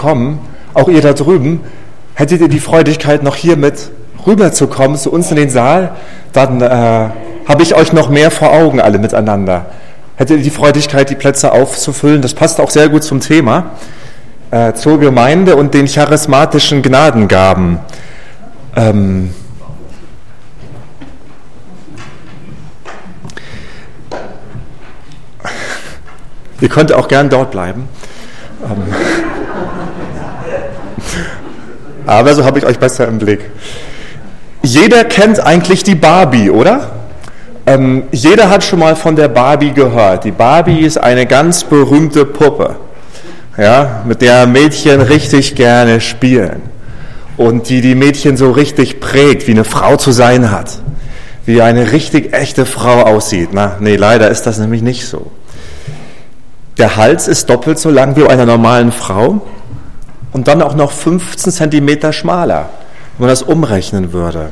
kommen, auch ihr da drüben, hättet ihr die Freudigkeit, noch hier mit rüberzukommen zu uns in den Saal, dann äh, habe ich euch noch mehr vor Augen alle miteinander. Hättet ihr die Freudigkeit, die Plätze aufzufüllen, das passt auch sehr gut zum Thema, äh, zur Gemeinde und den charismatischen Gnadengaben. Ähm, ihr könnt auch gern dort bleiben. Ähm, aber so habe ich euch besser im Blick. Jeder kennt eigentlich die Barbie, oder? Ähm, jeder hat schon mal von der Barbie gehört. Die Barbie ist eine ganz berühmte Puppe, ja, mit der Mädchen richtig gerne spielen und die die Mädchen so richtig prägt, wie eine Frau zu sein hat, wie eine richtig echte Frau aussieht. Na, nee, leider ist das nämlich nicht so. Der Hals ist doppelt so lang wie einer normalen Frau und dann auch noch 15 Zentimeter schmaler, wenn man das umrechnen würde.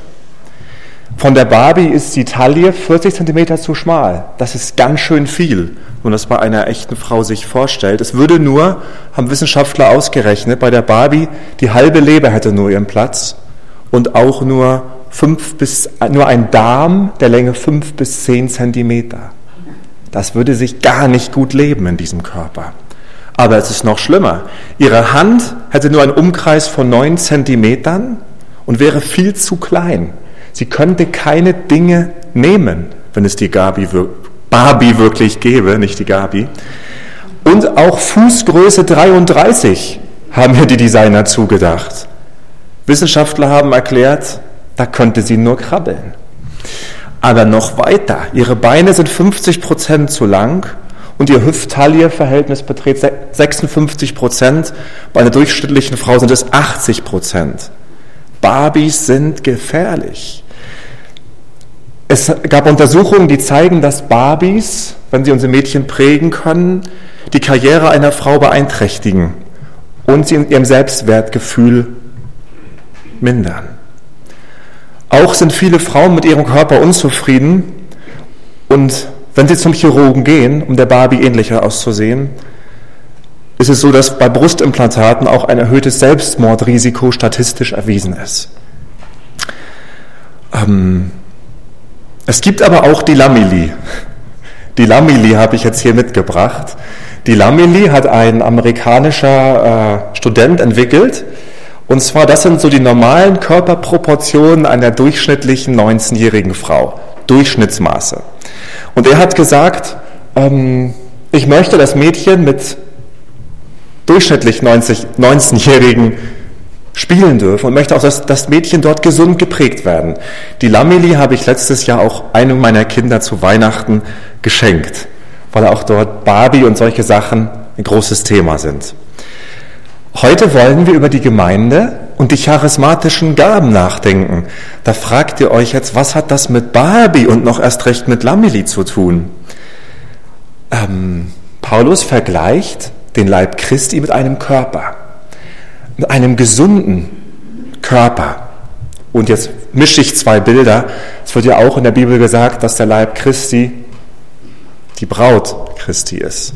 Von der Barbie ist die Taille 40 Zentimeter zu schmal. Das ist ganz schön viel, wenn man das bei einer echten Frau sich vorstellt. Es würde nur, haben Wissenschaftler ausgerechnet, bei der Barbie die halbe Leber hätte nur ihren Platz und auch nur fünf bis, nur ein Darm der Länge fünf bis zehn Zentimeter. Das würde sich gar nicht gut leben in diesem Körper. Aber es ist noch schlimmer. Ihre Hand hätte nur einen Umkreis von neun Zentimetern und wäre viel zu klein. Sie könnte keine Dinge nehmen, wenn es die Gabi, Barbie wirklich gäbe, nicht die Gabi. Und auch Fußgröße 33 haben hier die Designer zugedacht. Wissenschaftler haben erklärt, da könnte sie nur krabbeln. Aber noch weiter, ihre Beine sind 50 Prozent zu lang und ihr Hüft-Taille-Verhältnis beträgt 56 Prozent. Bei einer durchschnittlichen Frau sind es 80 Prozent. Barbies sind gefährlich. Es gab Untersuchungen, die zeigen, dass Barbies, wenn sie unsere Mädchen prägen können, die Karriere einer Frau beeinträchtigen und sie in ihrem Selbstwertgefühl mindern. Auch sind viele Frauen mit ihrem Körper unzufrieden und wenn Sie zum Chirurgen gehen, um der Barbie ähnlicher auszusehen, ist es so, dass bei Brustimplantaten auch ein erhöhtes Selbstmordrisiko statistisch erwiesen ist. Ähm, es gibt aber auch die Lamili. Die Lamili habe ich jetzt hier mitgebracht. Die Lamili hat ein amerikanischer äh, Student entwickelt. Und zwar, das sind so die normalen Körperproportionen einer durchschnittlichen 19-jährigen Frau. Durchschnittsmaße. Und er hat gesagt, ähm, ich möchte das Mädchen mit durchschnittlich 90, 19-Jährigen spielen dürfen und möchte auch, dass das Mädchen dort gesund geprägt werden. Die Lameli habe ich letztes Jahr auch einem meiner Kinder zu Weihnachten geschenkt, weil auch dort Barbie und solche Sachen ein großes Thema sind. Heute wollen wir über die Gemeinde und die charismatischen Gaben nachdenken. Da fragt ihr euch jetzt, was hat das mit Barbie und noch erst recht mit Lameli zu tun? Ähm, Paulus vergleicht den Leib Christi mit einem Körper, mit einem gesunden Körper. Und jetzt mische ich zwei Bilder. Es wird ja auch in der Bibel gesagt, dass der Leib Christi die Braut Christi ist.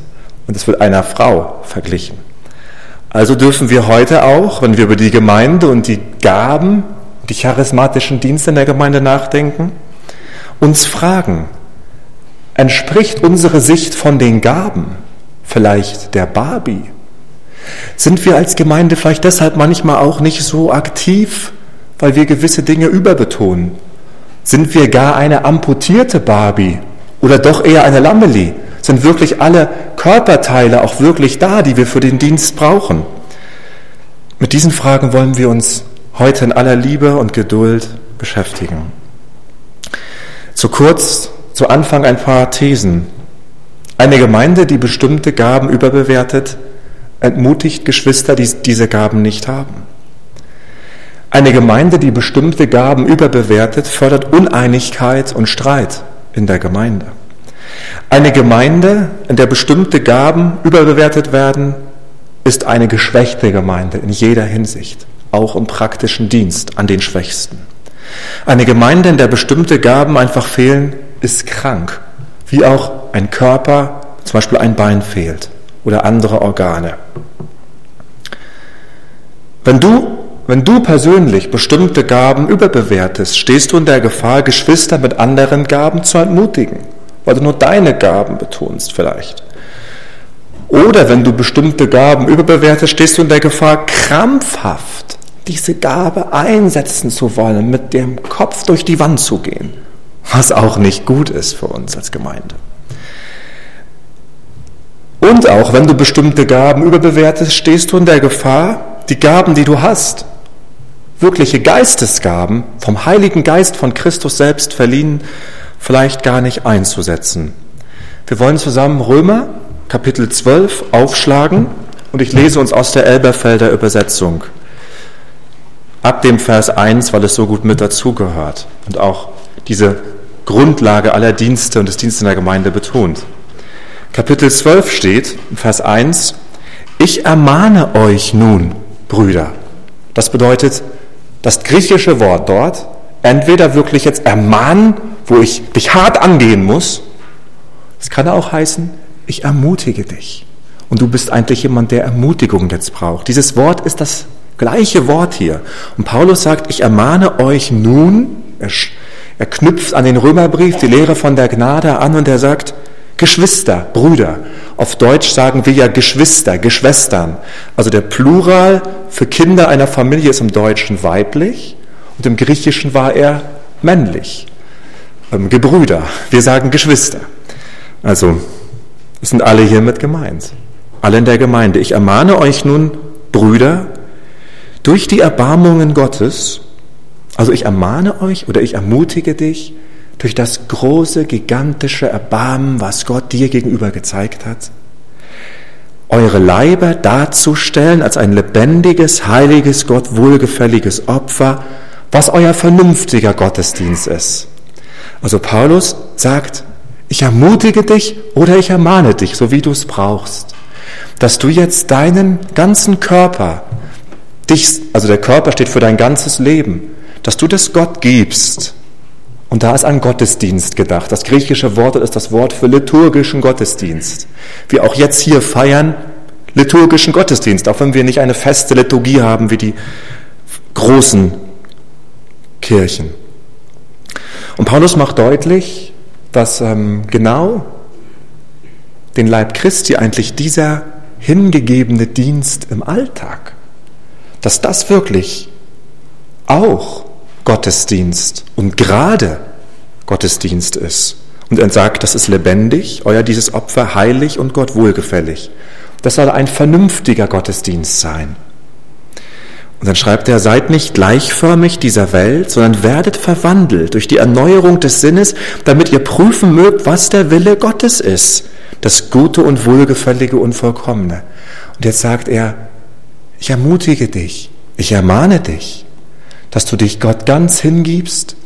Und es wird einer Frau verglichen. Also dürfen wir heute auch, wenn wir über die Gemeinde und die Gaben, die charismatischen Dienste in der Gemeinde nachdenken, uns fragen, entspricht unsere Sicht von den Gaben vielleicht der Barbie? Sind wir als Gemeinde vielleicht deshalb manchmal auch nicht so aktiv, weil wir gewisse Dinge überbetonen? Sind wir gar eine amputierte Barbie oder doch eher eine Lammeli? Sind wirklich alle Körperteile auch wirklich da, die wir für den Dienst brauchen? Mit diesen Fragen wollen wir uns heute in aller Liebe und Geduld beschäftigen. Zu kurz, zu Anfang ein paar Thesen. Eine Gemeinde, die bestimmte Gaben überbewertet, entmutigt Geschwister, die diese Gaben nicht haben. Eine Gemeinde, die bestimmte Gaben überbewertet, fördert Uneinigkeit und Streit in der Gemeinde. Eine Gemeinde, in der bestimmte Gaben überbewertet werden, ist eine geschwächte Gemeinde in jeder Hinsicht, auch im praktischen Dienst an den Schwächsten. Eine Gemeinde, in der bestimmte Gaben einfach fehlen, ist krank, wie auch ein Körper, zum Beispiel ein Bein fehlt oder andere Organe. Wenn du, wenn du persönlich bestimmte Gaben überbewertest, stehst du in der Gefahr, Geschwister mit anderen Gaben zu entmutigen, weil du nur deine Gaben betonst vielleicht. Oder wenn du bestimmte Gaben überbewertest, stehst du in der Gefahr, krampfhaft diese Gabe einsetzen zu wollen, mit dem Kopf durch die Wand zu gehen, was auch nicht gut ist für uns als Gemeinde. Und auch wenn du bestimmte Gaben überbewertest, stehst du in der Gefahr, die Gaben, die du hast, wirkliche Geistesgaben, vom Heiligen Geist von Christus selbst verliehen, vielleicht gar nicht einzusetzen. Wir wollen zusammen Römer Kapitel 12 aufschlagen und ich lese uns aus der Elberfelder Übersetzung ab dem Vers 1, weil es so gut mit dazugehört und auch diese Grundlage aller Dienste und des Dienstes in der Gemeinde betont. Kapitel 12 steht, Vers 1, ich ermahne euch nun, Brüder. Das bedeutet, das griechische Wort dort, entweder wirklich jetzt ermahnen, wo ich dich hart angehen muss, es kann auch heißen, ich ermutige dich. Und du bist eigentlich jemand, der Ermutigung jetzt braucht. Dieses Wort ist das gleiche Wort hier. Und Paulus sagt, ich ermahne euch nun, er, er knüpft an den Römerbrief die Lehre von der Gnade an und er sagt, Geschwister, Brüder. Auf Deutsch sagen wir ja Geschwister, Geschwestern. Also der Plural für Kinder einer Familie ist im Deutschen weiblich und im Griechischen war er männlich. Ähm, Gebrüder. Wir sagen Geschwister. Also, es sind alle hiermit gemeint. Alle in der Gemeinde. Ich ermahne euch nun, Brüder, durch die Erbarmungen Gottes, also ich ermahne euch oder ich ermutige dich, durch das große, gigantische Erbarmen, was Gott dir gegenüber gezeigt hat, eure Leiber darzustellen als ein lebendiges, heiliges, Gott wohlgefälliges Opfer, was euer vernünftiger Gottesdienst ist. Also Paulus sagt, ich ermutige dich oder ich ermahne dich, so wie du es brauchst, dass du jetzt deinen ganzen Körper, dich, also der Körper steht für dein ganzes Leben, dass du das Gott gibst und da ist ein Gottesdienst gedacht. Das griechische Wort ist das Wort für liturgischen Gottesdienst. Wir auch jetzt hier feiern liturgischen Gottesdienst, auch wenn wir nicht eine feste Liturgie haben wie die großen Kirchen. Und Paulus macht deutlich, dass ähm, genau den Leib Christi eigentlich dieser hingegebene Dienst im Alltag, dass das wirklich auch Gottesdienst und gerade Gottesdienst ist. Und er sagt, das ist lebendig, euer dieses Opfer heilig und Gott wohlgefällig. Das soll ein vernünftiger Gottesdienst sein. Und dann schreibt er, seid nicht gleichförmig dieser Welt, sondern werdet verwandelt durch die Erneuerung des Sinnes, damit ihr prüfen mögt, was der Wille Gottes ist, das Gute und Wohlgefällige und Vollkommene. Und jetzt sagt er, ich ermutige dich, ich ermahne dich, dass du dich Gott ganz hingibst,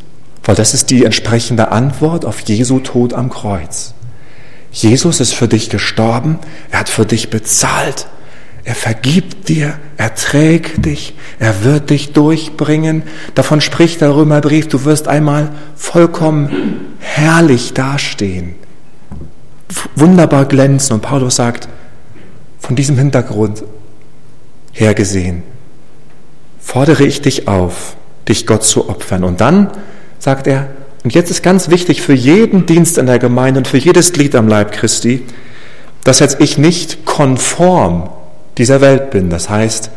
weil das ist die entsprechende Antwort auf Jesu Tod am Kreuz. Jesus ist für dich gestorben, er hat für dich bezahlt, er vergibt dir, er trägt dich, er wird dich durchbringen. Davon spricht der Römerbrief, du wirst einmal vollkommen herrlich dastehen, wunderbar glänzen. Und Paulus sagt, von diesem Hintergrund her gesehen, fordere ich dich auf, dich Gott zu opfern. Und dann sagt er, und jetzt ist ganz wichtig für jeden Dienst in der Gemeinde und für jedes Glied am Leib Christi, dass jetzt ich nicht konform dieser Welt bin. Das heißt,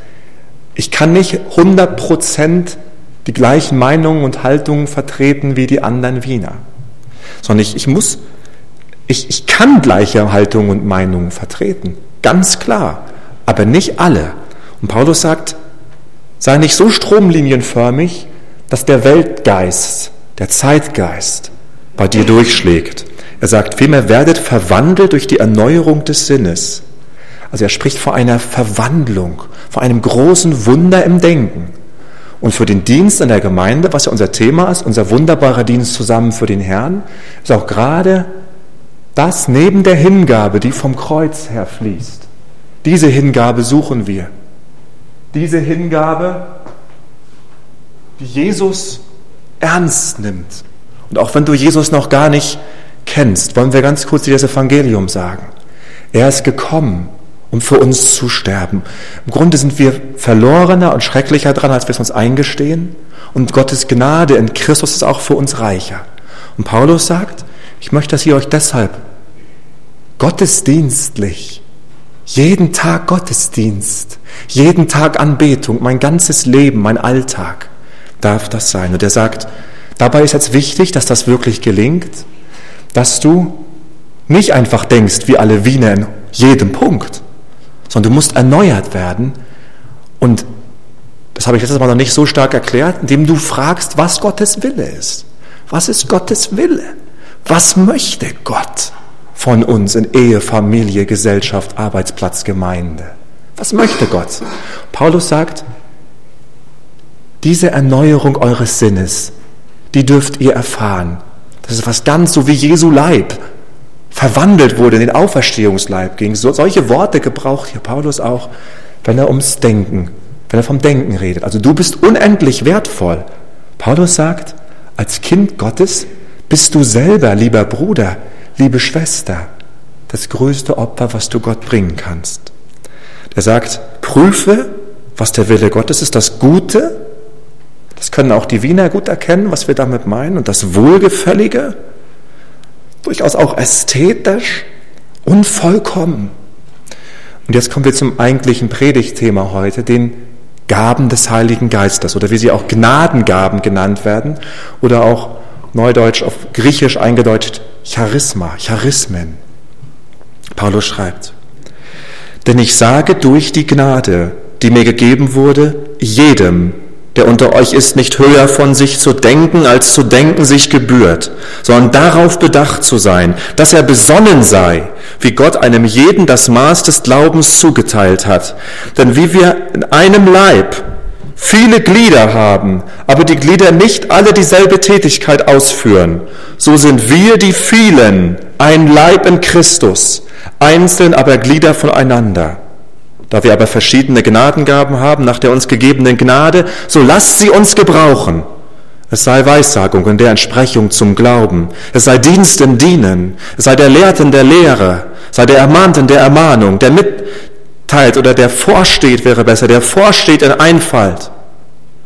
ich kann nicht 100 Prozent die gleichen Meinungen und Haltungen vertreten wie die anderen Wiener, sondern ich, ich muss, ich, ich kann gleiche Haltungen und Meinungen vertreten, ganz klar, aber nicht alle. Und Paulus sagt, Sei nicht so stromlinienförmig, dass der Weltgeist, der Zeitgeist bei dir durchschlägt. Er sagt vielmehr, werdet verwandelt durch die Erneuerung des Sinnes. Also er spricht vor einer Verwandlung, vor einem großen Wunder im Denken. Und für den Dienst in der Gemeinde, was ja unser Thema ist, unser wunderbarer Dienst zusammen für den Herrn, ist auch gerade das neben der Hingabe, die vom Kreuz her fließt. Diese Hingabe suchen wir diese Hingabe, die Jesus ernst nimmt. Und auch wenn du Jesus noch gar nicht kennst, wollen wir ganz kurz dir das Evangelium sagen. Er ist gekommen, um für uns zu sterben. Im Grunde sind wir verlorener und schrecklicher dran, als wir es uns eingestehen. Und Gottes Gnade in Christus ist auch für uns reicher. Und Paulus sagt, ich möchte, dass ihr euch deshalb gottesdienstlich, jeden Tag Gottesdienst, jeden Tag Anbetung, mein ganzes Leben, mein Alltag darf das sein. Und er sagt, dabei ist jetzt wichtig, dass das wirklich gelingt, dass du nicht einfach denkst, wie alle Wiener in jedem Punkt, sondern du musst erneuert werden. Und das habe ich letztes Mal noch nicht so stark erklärt, indem du fragst, was Gottes Wille ist. Was ist Gottes Wille? Was möchte Gott von uns in Ehe, Familie, Gesellschaft, Arbeitsplatz, Gemeinde? Was möchte Gott? Paulus sagt, diese Erneuerung eures Sinnes, die dürft ihr erfahren. Das ist was ganz so wie Jesu Leib verwandelt wurde in den Auferstehungsleib ging. So, solche Worte gebraucht hier Paulus auch, wenn er ums Denken, wenn er vom Denken redet. Also du bist unendlich wertvoll. Paulus sagt, als Kind Gottes bist du selber, lieber Bruder, liebe Schwester, das größte Opfer, was du Gott bringen kannst. Er sagt, prüfe, was der Wille Gottes ist, das Gute, das können auch die Wiener gut erkennen, was wir damit meinen, und das Wohlgefällige, durchaus auch ästhetisch und vollkommen. Und jetzt kommen wir zum eigentlichen Predigtthema heute, den Gaben des Heiligen Geistes oder wie sie auch Gnadengaben genannt werden oder auch neudeutsch auf Griechisch eingedeutscht Charisma, Charismen. Paulus schreibt, denn ich sage durch die Gnade, die mir gegeben wurde, jedem, der unter euch ist, nicht höher von sich zu denken, als zu denken sich gebührt, sondern darauf bedacht zu sein, dass er besonnen sei, wie Gott einem jeden das Maß des Glaubens zugeteilt hat. Denn wie wir in einem Leib viele Glieder haben, aber die Glieder nicht alle dieselbe Tätigkeit ausführen, so sind wir die vielen ein Leib in Christus, einzeln aber Glieder voneinander. Da wir aber verschiedene Gnadengaben haben nach der uns gegebenen Gnade, so lasst sie uns gebrauchen. Es sei Weissagung in der Entsprechung zum Glauben. Es sei Dienst im Dienen. Es sei der Lehrt in der Lehre. Sei der Ermahnt in der Ermahnung. Der mitteilt oder der vorsteht wäre besser. Der vorsteht in Einfalt.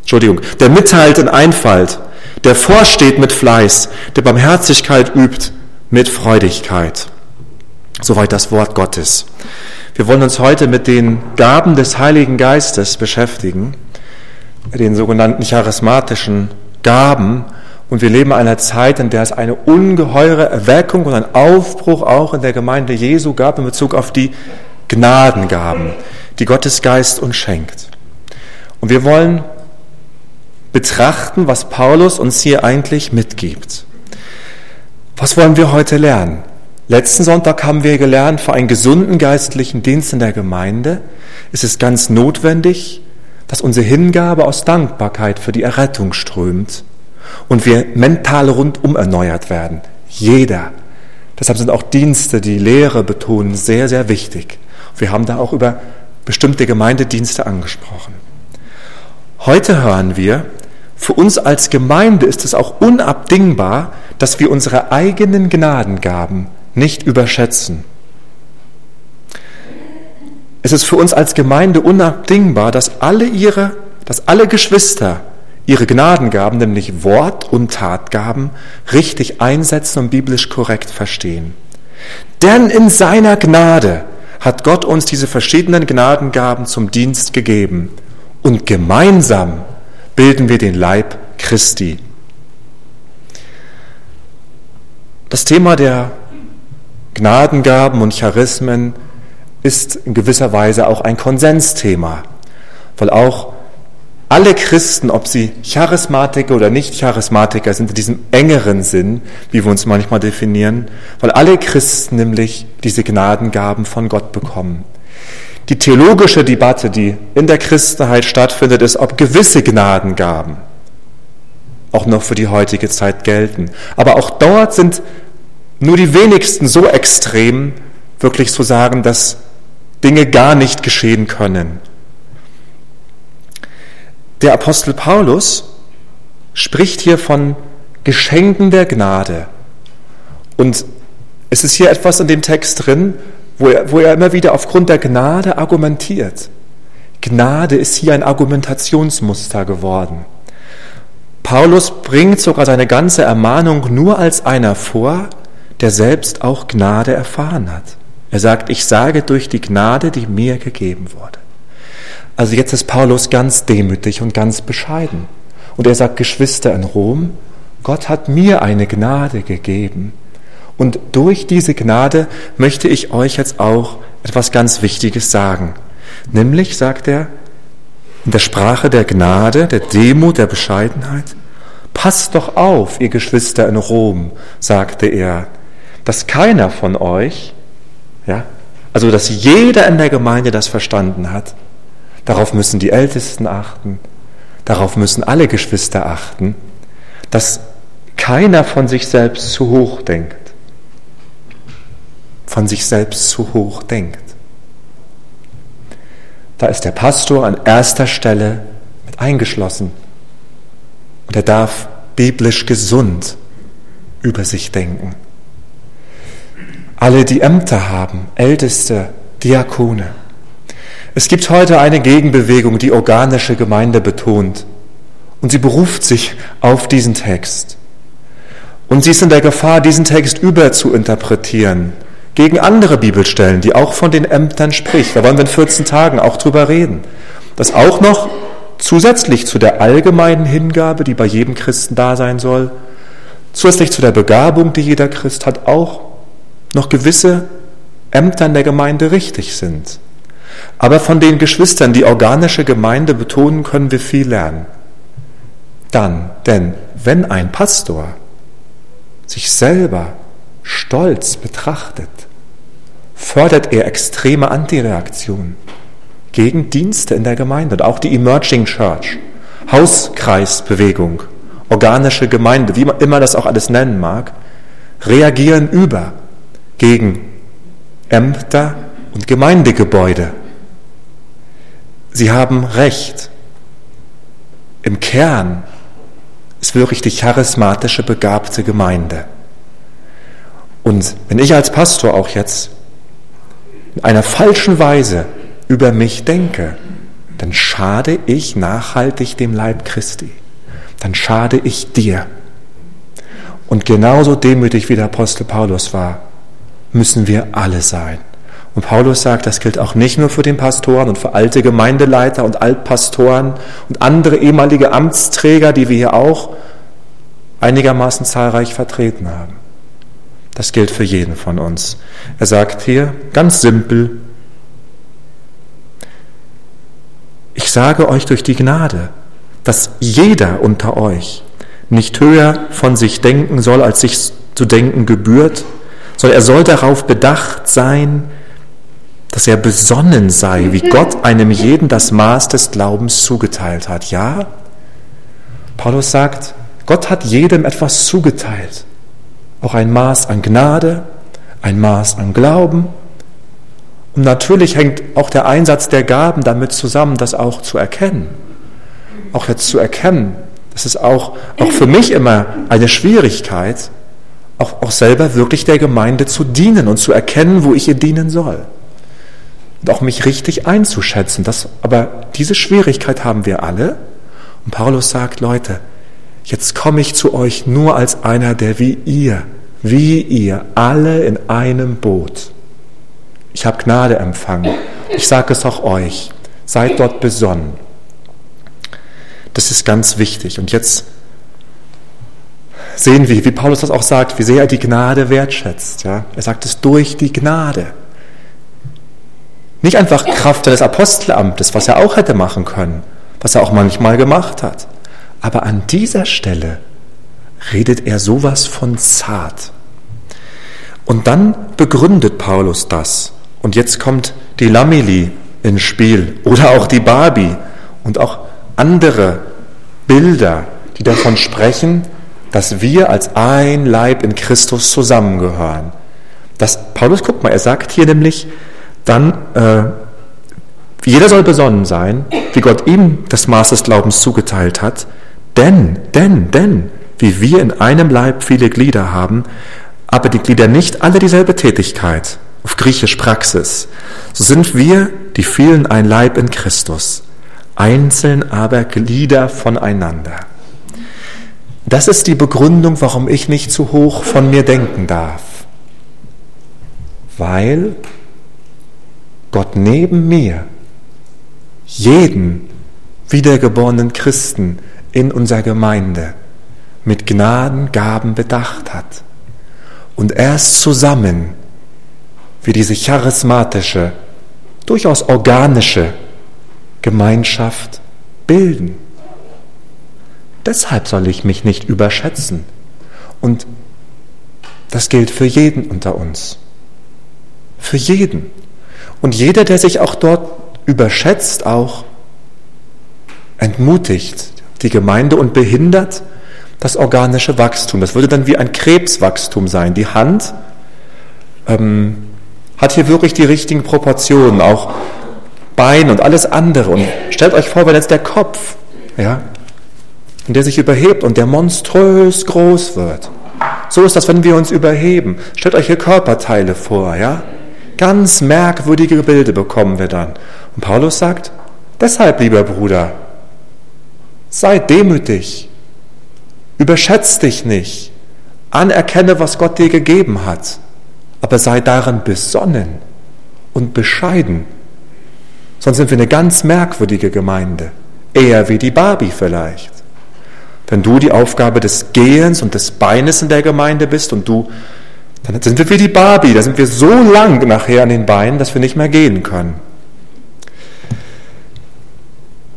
Entschuldigung. Der mitteilt in Einfalt. Der vorsteht mit Fleiß. Der Barmherzigkeit übt mit Freudigkeit. Soweit das Wort Gottes. Wir wollen uns heute mit den Gaben des Heiligen Geistes beschäftigen, den sogenannten charismatischen Gaben. Und wir leben in einer Zeit, in der es eine ungeheure Erweckung und ein Aufbruch auch in der Gemeinde Jesu gab in Bezug auf die Gnadengaben, die Gottes Geist uns schenkt. Und wir wollen betrachten, was Paulus uns hier eigentlich mitgibt. Was wollen wir heute lernen? Letzten Sonntag haben wir gelernt, für einen gesunden geistlichen Dienst in der Gemeinde ist es ganz notwendig, dass unsere Hingabe aus Dankbarkeit für die Errettung strömt und wir mental rundum erneuert werden. Jeder. Deshalb sind auch Dienste, die Lehre betonen, sehr, sehr wichtig. Wir haben da auch über bestimmte Gemeindedienste angesprochen. Heute hören wir, für uns als Gemeinde ist es auch unabdingbar, dass wir unsere eigenen Gnadengaben nicht überschätzen. Es ist für uns als Gemeinde unabdingbar, dass alle ihre, dass alle Geschwister ihre Gnadengaben, nämlich Wort- und Tatgaben, richtig einsetzen und biblisch korrekt verstehen. Denn in seiner Gnade hat Gott uns diese verschiedenen Gnadengaben zum Dienst gegeben und gemeinsam bilden wir den Leib Christi. Das Thema der Gnadengaben und Charismen ist in gewisser Weise auch ein Konsensthema, weil auch alle Christen, ob sie Charismatiker oder nicht Charismatiker sind, in diesem engeren Sinn, wie wir uns manchmal definieren, weil alle Christen nämlich diese Gnadengaben von Gott bekommen. Die theologische Debatte, die in der Christenheit stattfindet, ist, ob gewisse Gnadengaben auch noch für die heutige Zeit gelten. Aber auch dort sind nur die wenigsten so extrem, wirklich zu sagen, dass Dinge gar nicht geschehen können. Der Apostel Paulus spricht hier von Geschenken der Gnade. Und es ist hier etwas in dem Text drin, wo er, wo er immer wieder aufgrund der Gnade argumentiert. Gnade ist hier ein Argumentationsmuster geworden. Paulus bringt sogar seine ganze Ermahnung nur als einer vor, der selbst auch Gnade erfahren hat. Er sagt, ich sage durch die Gnade, die mir gegeben wurde. Also jetzt ist Paulus ganz demütig und ganz bescheiden. Und er sagt, Geschwister in Rom, Gott hat mir eine Gnade gegeben. Und durch diese Gnade möchte ich euch jetzt auch etwas ganz Wichtiges sagen. Nämlich, sagt er, in der Sprache der Gnade, der Demut, der Bescheidenheit, passt doch auf, ihr Geschwister in Rom, sagte er, dass keiner von euch, ja, also dass jeder in der Gemeinde das verstanden hat. Darauf müssen die Ältesten achten, darauf müssen alle Geschwister achten, dass keiner von sich selbst zu hoch denkt. Von sich selbst zu hoch denkt. Da ist der Pastor an erster Stelle mit eingeschlossen. Und er darf biblisch gesund über sich denken. Alle, die Ämter haben, Älteste, Diakone. Es gibt heute eine Gegenbewegung, die organische Gemeinde betont. Und sie beruft sich auf diesen Text. Und sie ist in der Gefahr, diesen Text überzuinterpretieren gegen andere Bibelstellen, die auch von den Ämtern spricht. Da wollen wir in 14 Tagen auch drüber reden. Das auch noch zusätzlich zu der allgemeinen Hingabe, die bei jedem Christen da sein soll, zusätzlich zu der Begabung, die jeder Christ hat, auch noch gewisse Ämter in der Gemeinde richtig sind. Aber von den Geschwistern, die organische Gemeinde betonen, können wir viel lernen. Dann, denn wenn ein Pastor sich selber stolz betrachtet, fördert er extreme Antireaktionen gegen Dienste in der Gemeinde und auch die Emerging Church, Hauskreisbewegung, organische Gemeinde, wie man immer das auch alles nennen mag, reagieren über gegen Ämter und Gemeindegebäude. Sie haben Recht. Im Kern ist wirklich die charismatische, begabte Gemeinde. Und wenn ich als Pastor auch jetzt in einer falschen Weise über mich denke, dann schade ich nachhaltig dem Leib Christi. Dann schade ich dir. Und genauso demütig wie der Apostel Paulus war, müssen wir alle sein. Und Paulus sagt, das gilt auch nicht nur für den Pastoren und für alte Gemeindeleiter und Altpastoren und andere ehemalige Amtsträger, die wir hier auch einigermaßen zahlreich vertreten haben. Das gilt für jeden von uns. Er sagt hier ganz simpel, ich sage euch durch die Gnade, dass jeder unter euch nicht höher von sich denken soll, als sich zu denken gebührt, sondern er soll darauf bedacht sein, dass er besonnen sei, wie Gott einem jeden das Maß des Glaubens zugeteilt hat. Ja, Paulus sagt, Gott hat jedem etwas zugeteilt. Auch ein Maß an Gnade, ein Maß an Glauben. Und natürlich hängt auch der Einsatz der Gaben damit zusammen, das auch zu erkennen. Auch jetzt zu erkennen, das ist auch, auch für mich immer eine Schwierigkeit, auch, auch selber wirklich der Gemeinde zu dienen und zu erkennen, wo ich ihr dienen soll. Und auch mich richtig einzuschätzen. Das, aber diese Schwierigkeit haben wir alle. Und Paulus sagt, Leute, Jetzt komme ich zu euch nur als einer, der wie ihr, wie ihr, alle in einem Boot. Ich habe Gnade empfangen. Ich sage es auch euch. Seid dort besonnen. Das ist ganz wichtig. Und jetzt sehen wir, wie Paulus das auch sagt, wie sehr er die Gnade wertschätzt. Ja? Er sagt es durch die Gnade. Nicht einfach Kraft des Apostelamtes, was er auch hätte machen können, was er auch manchmal gemacht hat. Aber an dieser Stelle redet er sowas von zart. Und dann begründet Paulus das. Und jetzt kommt die Lameli ins Spiel oder auch die Barbie und auch andere Bilder, die davon sprechen, dass wir als ein Leib in Christus zusammengehören. Das, Paulus, guck mal, er sagt hier nämlich, dann, äh, jeder soll besonnen sein, wie Gott ihm das Maß des Glaubens zugeteilt hat, denn, denn, denn, wie wir in einem Leib viele Glieder haben, aber die Glieder nicht alle dieselbe Tätigkeit. auf Griechisch Praxis. So sind wir, die vielen, ein Leib in Christus, einzeln aber Glieder voneinander. Das ist die Begründung, warum ich nicht zu hoch von mir denken darf. Weil Gott neben mir jeden wiedergeborenen Christen in unserer Gemeinde mit Gnadengaben bedacht hat. Und erst zusammen wie diese charismatische, durchaus organische Gemeinschaft bilden. Deshalb soll ich mich nicht überschätzen. Und das gilt für jeden unter uns. Für jeden. Und jeder, der sich auch dort überschätzt, auch entmutigt die Gemeinde und behindert das organische Wachstum. Das würde dann wie ein Krebswachstum sein. Die Hand ähm, hat hier wirklich die richtigen Proportionen, auch Bein und alles andere. Und stellt euch vor, wenn jetzt der Kopf, ja, und der sich überhebt und der monströs groß wird. So ist das, wenn wir uns überheben. Stellt euch hier Körperteile vor, ja? Ganz merkwürdige Bilder bekommen wir dann. Und Paulus sagt, deshalb, lieber Bruder, sei demütig, überschätz dich nicht, anerkenne, was Gott dir gegeben hat, aber sei darin besonnen und bescheiden. Sonst sind wir eine ganz merkwürdige Gemeinde, eher wie die Barbie vielleicht. Wenn du die Aufgabe des Gehens und des Beines in der Gemeinde bist und du, dann sind wir wie die Barbie, da sind wir so lang nachher an den Beinen, dass wir nicht mehr gehen können.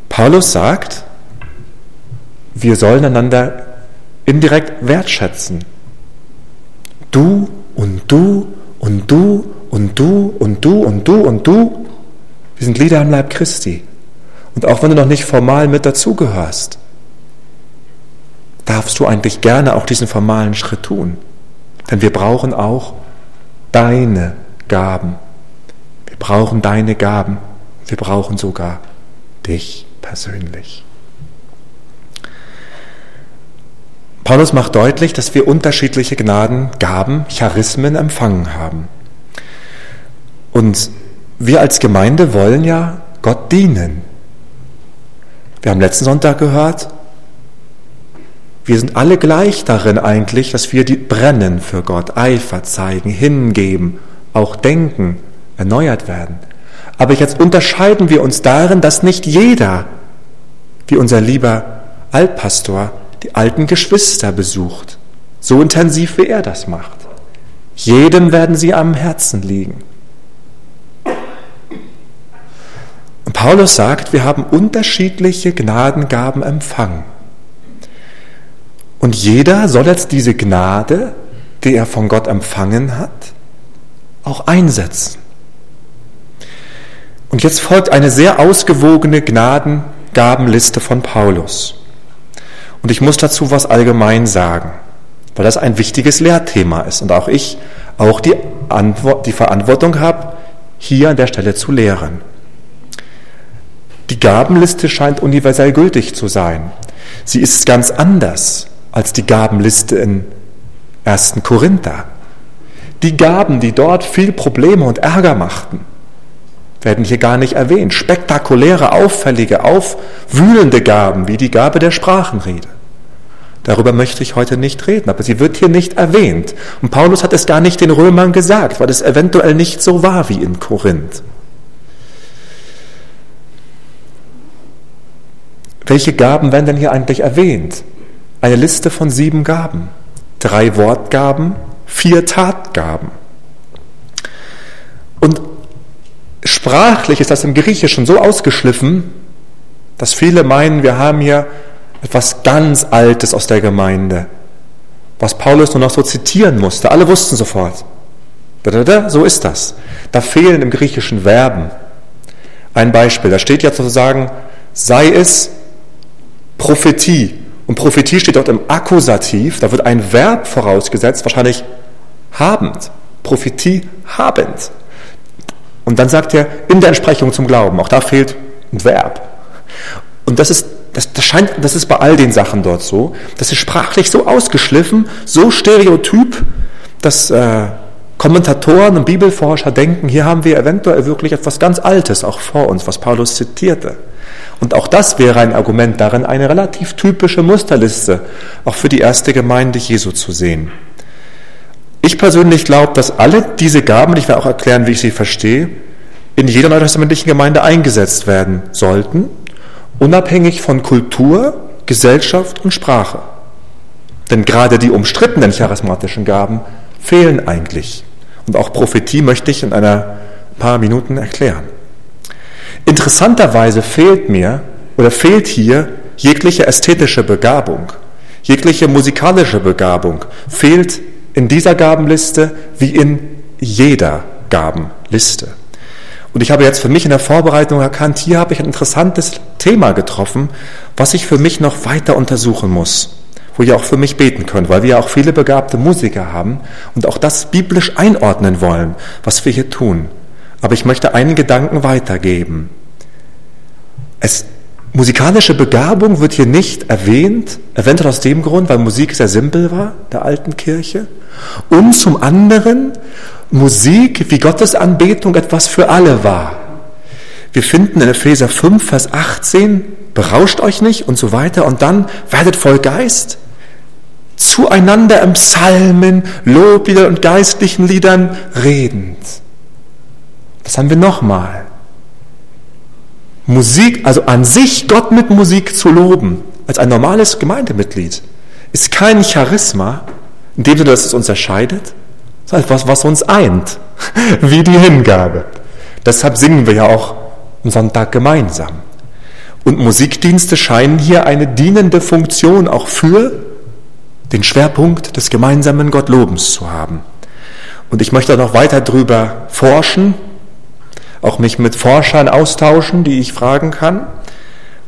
Paulus sagt, wir sollen einander indirekt wertschätzen. Du und du und du und du und du und du und du. Wir sind Glieder am Leib Christi. Und auch wenn du noch nicht formal mit dazugehörst, darfst du eigentlich gerne auch diesen formalen Schritt tun. Denn wir brauchen auch deine Gaben. Wir brauchen deine Gaben. Wir brauchen sogar dich persönlich. Paulus macht deutlich, dass wir unterschiedliche Gnaden, Gaben, Charismen empfangen haben. Und wir als Gemeinde wollen ja Gott dienen. Wir haben letzten Sonntag gehört, wir sind alle gleich darin eigentlich, dass wir die brennen für Gott, Eifer zeigen, hingeben, auch denken, erneuert werden. Aber jetzt unterscheiden wir uns darin, dass nicht jeder, wie unser lieber Altpastor, die alten Geschwister besucht, so intensiv wie er das macht. Jedem werden sie am Herzen liegen. Und Paulus sagt, wir haben unterschiedliche Gnadengaben empfangen. Und jeder soll jetzt diese Gnade, die er von Gott empfangen hat, auch einsetzen. Und jetzt folgt eine sehr ausgewogene Gnadengabenliste von Paulus. Und ich muss dazu was allgemein sagen, weil das ein wichtiges Lehrthema ist und auch ich auch die, Antwort, die Verantwortung habe, hier an der Stelle zu lehren. Die Gabenliste scheint universell gültig zu sein. Sie ist ganz anders als die Gabenliste in 1. Korinther. Die Gaben, die dort viel Probleme und Ärger machten, werden hier gar nicht erwähnt. Spektakuläre, auffällige, aufwühlende Gaben wie die Gabe der Sprachenrede. Darüber möchte ich heute nicht reden, aber sie wird hier nicht erwähnt. Und Paulus hat es gar nicht den Römern gesagt, weil es eventuell nicht so war wie in Korinth. Welche Gaben werden denn hier eigentlich erwähnt? Eine Liste von sieben Gaben. Drei Wortgaben, vier Tatgaben. Und sprachlich ist das im Griechischen so ausgeschliffen, dass viele meinen, wir haben hier etwas ganz Altes aus der Gemeinde, was Paulus nur noch so zitieren musste. Alle wussten sofort. So ist das. Da fehlen im Griechischen Verben. Ein Beispiel, da steht ja sozusagen, sei es Prophetie. Und Prophetie steht dort im Akkusativ, da wird ein Verb vorausgesetzt, wahrscheinlich habend. Prophetie habend. Und dann sagt er, in der Entsprechung zum Glauben, auch da fehlt ein Verb. Und das ist, das, das scheint, das ist bei all den Sachen dort so, das ist sprachlich so ausgeschliffen, so stereotyp, dass äh, Kommentatoren und Bibelforscher denken, hier haben wir eventuell wirklich etwas ganz Altes auch vor uns, was Paulus zitierte. Und auch das wäre ein Argument darin, eine relativ typische Musterliste auch für die erste Gemeinde Jesu zu sehen. Ich persönlich glaube, dass alle diese Gaben, ich werde auch erklären, wie ich sie verstehe, in jeder neutestamentlichen Gemeinde eingesetzt werden sollten, unabhängig von Kultur, Gesellschaft und Sprache. Denn gerade die umstrittenen charismatischen Gaben fehlen eigentlich. Und auch Prophetie möchte ich in einer paar Minuten erklären. Interessanterweise fehlt mir oder fehlt hier jegliche ästhetische Begabung, jegliche musikalische Begabung, fehlt in dieser Gabenliste wie in jeder Gabenliste. Und ich habe jetzt für mich in der Vorbereitung erkannt, hier habe ich ein interessantes Thema getroffen, was ich für mich noch weiter untersuchen muss wo ihr auch für mich beten könnt, weil wir ja auch viele begabte Musiker haben und auch das biblisch einordnen wollen, was wir hier tun. Aber ich möchte einen Gedanken weitergeben. Es, musikalische Begabung wird hier nicht erwähnt, eventuell aus dem Grund, weil Musik sehr simpel war, der alten Kirche. Und zum anderen Musik wie Gottesanbetung etwas für alle war. Wir finden in Epheser 5, Vers 18, berauscht euch nicht und so weiter und dann werdet voll Geist zueinander im Psalmen, Loblieder und geistlichen Liedern redend. Das haben wir nochmal. Musik, also an sich Gott mit Musik zu loben, als ein normales Gemeindemitglied, ist kein Charisma, in dem Sinne, dass es uns erscheidet, sondern etwas, was uns eint, wie die Hingabe. Deshalb singen wir ja auch am Sonntag gemeinsam. Und Musikdienste scheinen hier eine dienende Funktion auch für den Schwerpunkt des gemeinsamen Gottlobens zu haben. Und ich möchte noch weiter darüber forschen, auch mich mit Forschern austauschen, die ich fragen kann.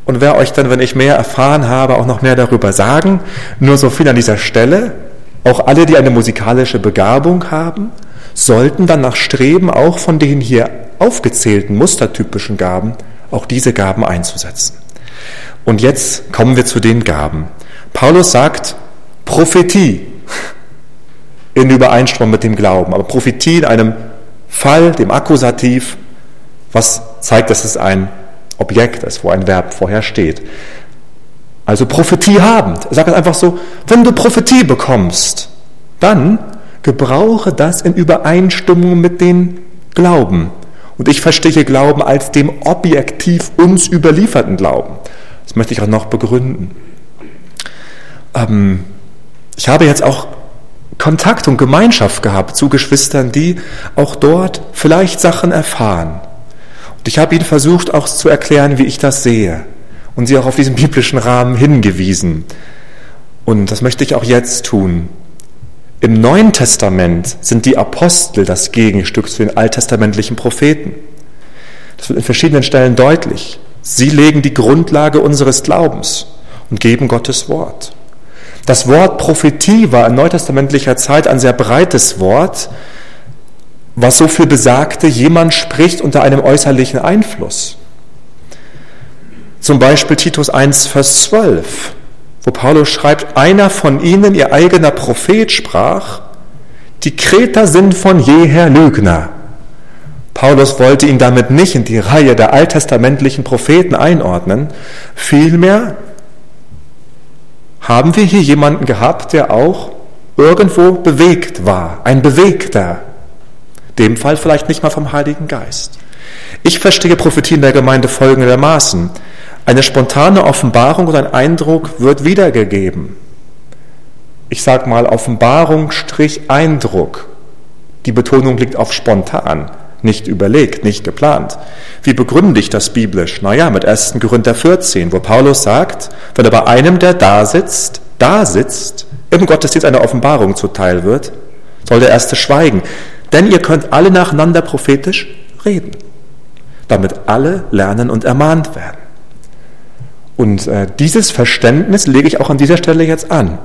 Und werde euch dann, wenn ich mehr erfahren habe, auch noch mehr darüber sagen. Nur so viel an dieser Stelle. Auch alle, die eine musikalische Begabung haben, sollten danach streben, auch von den hier aufgezählten mustertypischen Gaben, auch diese Gaben einzusetzen. Und jetzt kommen wir zu den Gaben. Paulus sagt, Prophetie in Übereinstimmung mit dem Glauben. Aber Prophetie in einem Fall, dem Akkusativ, was zeigt, dass es ein Objekt ist, wo ein Verb vorher steht. Also Prophetie habend. Er sagt einfach so, wenn du Prophetie bekommst, dann gebrauche das in Übereinstimmung mit dem Glauben. Und ich verstehe Glauben als dem objektiv uns überlieferten Glauben. Das möchte ich auch noch begründen. Ähm, ich habe jetzt auch Kontakt und Gemeinschaft gehabt zu Geschwistern, die auch dort vielleicht Sachen erfahren. Und ich habe ihnen versucht auch zu erklären, wie ich das sehe und sie auch auf diesen biblischen Rahmen hingewiesen. Und das möchte ich auch jetzt tun. Im Neuen Testament sind die Apostel das Gegenstück zu den alttestamentlichen Propheten. Das wird in verschiedenen Stellen deutlich. Sie legen die Grundlage unseres Glaubens und geben Gottes Wort. Das Wort Prophetie war in neutestamentlicher Zeit ein sehr breites Wort, was so viel besagte, jemand spricht unter einem äußerlichen Einfluss. Zum Beispiel Titus 1, Vers 12, wo Paulus schreibt, einer von ihnen, ihr eigener Prophet, sprach, die Kreter sind von jeher Lügner. Paulus wollte ihn damit nicht in die Reihe der alttestamentlichen Propheten einordnen, vielmehr haben wir hier jemanden gehabt, der auch irgendwo bewegt war, ein Bewegter. Dem Fall vielleicht nicht mal vom Heiligen Geist. Ich verstehe Prophetie in der Gemeinde folgendermaßen. Eine spontane Offenbarung oder ein Eindruck wird wiedergegeben. Ich sage mal Offenbarung Strich Eindruck. Die Betonung liegt auf spontan nicht überlegt, nicht geplant. Wie begründe ich das biblisch? Naja, mit 1. Korinther 14, wo Paulus sagt, wenn aber einem, der da sitzt, da sitzt, im Gottesdienst eine Offenbarung zuteil wird, soll der Erste schweigen. Denn ihr könnt alle nacheinander prophetisch reden, damit alle lernen und ermahnt werden. Und äh, dieses Verständnis lege ich auch an dieser Stelle jetzt an.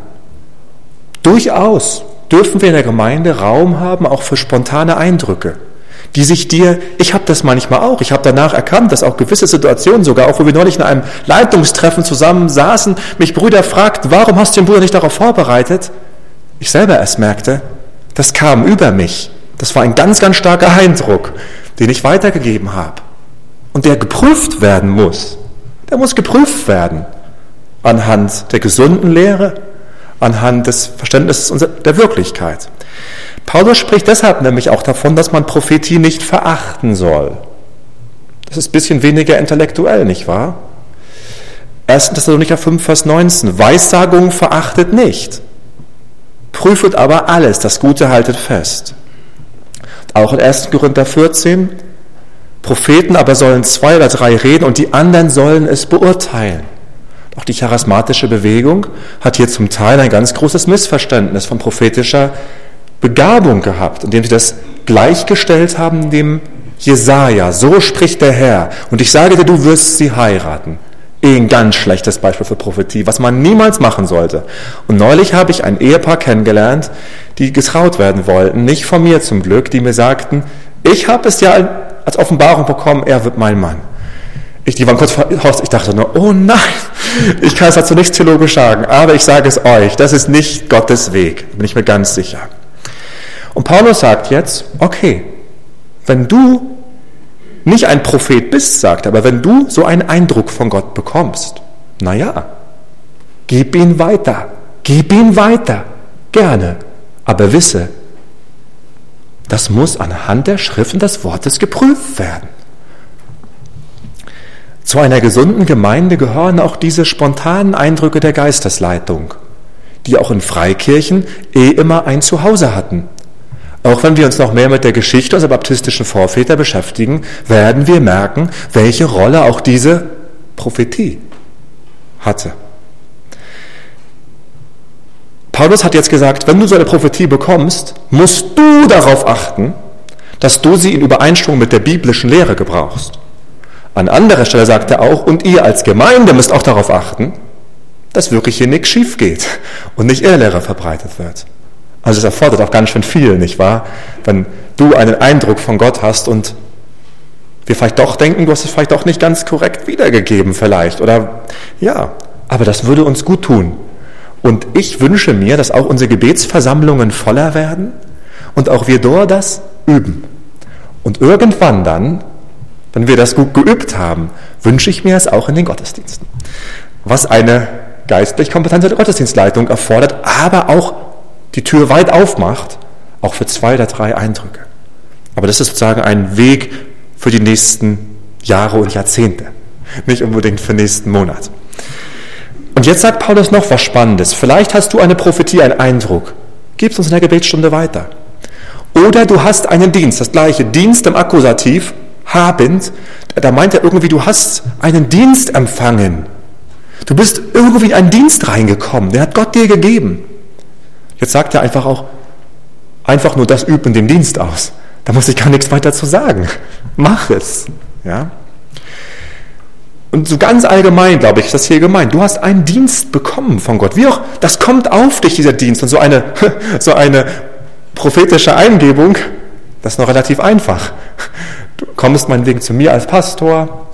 Durchaus dürfen wir in der Gemeinde Raum haben, auch für spontane Eindrücke die sich dir, ich habe das manchmal auch, ich habe danach erkannt, dass auch gewisse Situationen sogar, auch wo wir neulich in einem Leitungstreffen zusammen saßen, mich Brüder fragt, warum hast du den Bruder nicht darauf vorbereitet? Ich selber erst merkte, das kam über mich. Das war ein ganz, ganz starker Eindruck, den ich weitergegeben habe. Und der geprüft werden muss. Der muss geprüft werden. Anhand der gesunden Lehre, anhand des Verständnisses der Wirklichkeit. Paulus spricht deshalb nämlich auch davon, dass man Prophetie nicht verachten soll. Das ist ein bisschen weniger intellektuell, nicht wahr? 1. Thessalonicher 5, Vers 19. Weissagung verachtet nicht. Prüfet aber alles, das Gute haltet fest. Auch in 1. Korinther 14. Propheten aber sollen zwei oder drei reden und die anderen sollen es beurteilen. Auch die charismatische Bewegung hat hier zum Teil ein ganz großes Missverständnis von prophetischer Begabung gehabt, indem sie das gleichgestellt haben dem Jesaja. So spricht der Herr. Und ich sage dir, du wirst sie heiraten. Ein ganz schlechtes Beispiel für Prophetie, was man niemals machen sollte. Und neulich habe ich ein Ehepaar kennengelernt, die getraut werden wollten, nicht von mir zum Glück, die mir sagten, ich habe es ja als Offenbarung bekommen, er wird mein Mann. Ich, die waren kurz vor Haus, ich dachte nur, oh nein, ich kann es dazu nichts theologisch sagen, aber ich sage es euch, das ist nicht Gottes Weg, bin ich mir ganz sicher. Und Paulus sagt jetzt, okay, wenn du nicht ein Prophet bist, sagt er, aber wenn du so einen Eindruck von Gott bekommst, naja, gib ihn weiter, gib ihn weiter, gerne, aber wisse, das muss anhand der Schriften des Wortes geprüft werden. Zu einer gesunden Gemeinde gehören auch diese spontanen Eindrücke der Geistesleitung, die auch in Freikirchen eh immer ein Zuhause hatten. Auch wenn wir uns noch mehr mit der Geschichte unserer baptistischen Vorväter beschäftigen, werden wir merken, welche Rolle auch diese Prophetie hatte. Paulus hat jetzt gesagt, wenn du so eine Prophetie bekommst, musst du darauf achten, dass du sie in Übereinstimmung mit der biblischen Lehre gebrauchst. An anderer Stelle sagt er auch, und ihr als Gemeinde müsst auch darauf achten, dass wirklich hier nichts schief geht und nicht Irrlehre verbreitet wird. Also es erfordert auch ganz schön viel, nicht wahr? Wenn du einen Eindruck von Gott hast und wir vielleicht doch denken, du hast es vielleicht doch nicht ganz korrekt wiedergegeben vielleicht. Oder ja, aber das würde uns gut tun. Und ich wünsche mir, dass auch unsere Gebetsversammlungen voller werden und auch wir dort das üben. Und irgendwann dann wenn wir das gut geübt haben, wünsche ich mir es auch in den Gottesdiensten. Was eine geistlich kompetente Gottesdienstleitung erfordert, aber auch die Tür weit aufmacht, auch für zwei oder drei Eindrücke. Aber das ist sozusagen ein Weg für die nächsten Jahre und Jahrzehnte, nicht unbedingt für den nächsten Monat. Und jetzt sagt Paulus noch was Spannendes. Vielleicht hast du eine Prophetie, einen Eindruck. Gib es uns in der Gebetsstunde weiter. Oder du hast einen Dienst, das gleiche, Dienst im Akkusativ, habend, da meint er irgendwie, du hast einen Dienst empfangen. Du bist irgendwie in einen Dienst reingekommen, den hat Gott dir gegeben. Jetzt sagt er einfach auch, einfach nur das üben den Dienst aus. Da muss ich gar nichts weiter zu sagen. Mach es. Ja? Und so ganz allgemein, glaube ich, ist das hier gemeint. Du hast einen Dienst bekommen von Gott. Wie auch, das kommt auf dich, dieser Dienst. Und so eine, so eine prophetische Eingebung, das ist noch relativ einfach. Du kommst meinetwegen zu mir als Pastor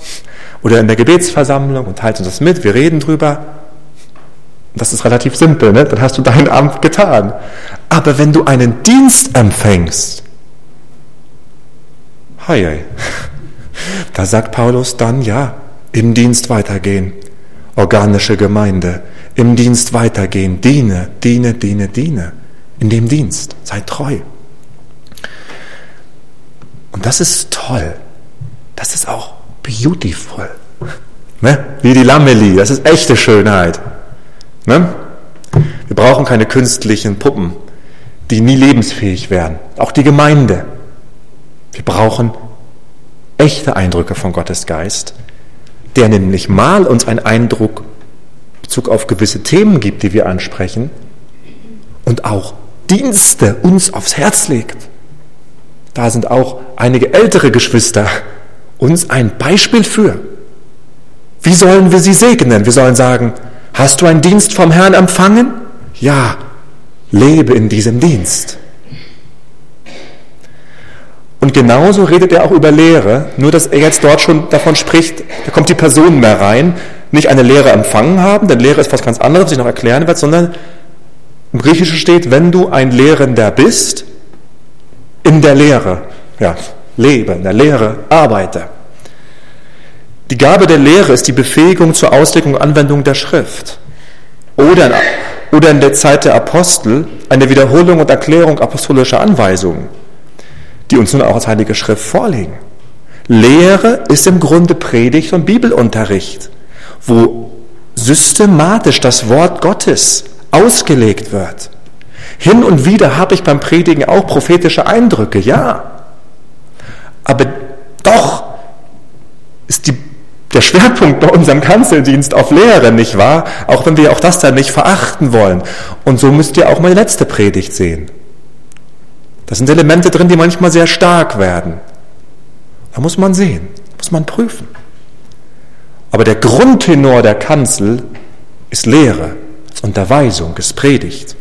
oder in der Gebetsversammlung und teilst uns das mit, wir reden drüber. Das ist relativ simpel, ne? dann hast du dein Amt getan. Aber wenn du einen Dienst empfängst, hei, hei, da sagt Paulus dann, ja, im Dienst weitergehen, organische Gemeinde, im Dienst weitergehen, diene, diene, diene, diene, in dem Dienst, sei treu. Und das ist toll. Das ist auch beautiful. Ne? Wie die Lameli, das ist echte Schönheit. Ne? Wir brauchen keine künstlichen Puppen, die nie lebensfähig werden. Auch die Gemeinde. Wir brauchen echte Eindrücke von Gottes Geist, der nämlich mal uns einen Eindruck Bezug auf gewisse Themen gibt, die wir ansprechen, und auch Dienste uns aufs Herz legt da sind auch einige ältere Geschwister, uns ein Beispiel für. Wie sollen wir sie segnen? Wir sollen sagen, hast du einen Dienst vom Herrn empfangen? Ja, lebe in diesem Dienst. Und genauso redet er auch über Lehre, nur dass er jetzt dort schon davon spricht, da kommt die Person mehr rein, nicht eine Lehre empfangen haben, denn Lehre ist was ganz anderes, was ich noch erklären werde, sondern im Griechischen steht, wenn du ein Lehrender bist, in der Lehre, ja, lebe, in der Lehre arbeite. Die Gabe der Lehre ist die Befähigung zur Auslegung und Anwendung der Schrift. Oder in, oder in der Zeit der Apostel eine Wiederholung und Erklärung apostolischer Anweisungen, die uns nun auch als Heilige Schrift vorlegen. Lehre ist im Grunde Predigt und Bibelunterricht, wo systematisch das Wort Gottes ausgelegt wird. Hin und wieder habe ich beim Predigen auch prophetische Eindrücke, ja. Aber doch ist die, der Schwerpunkt bei unserem Kanzeldienst auf Lehre, nicht wahr? Auch wenn wir auch das dann nicht verachten wollen. Und so müsst ihr auch meine letzte Predigt sehen. Da sind Elemente drin, die manchmal sehr stark werden. Da muss man sehen, muss man prüfen. Aber der Grundtenor der Kanzel ist Lehre, ist Unterweisung, ist Predigt.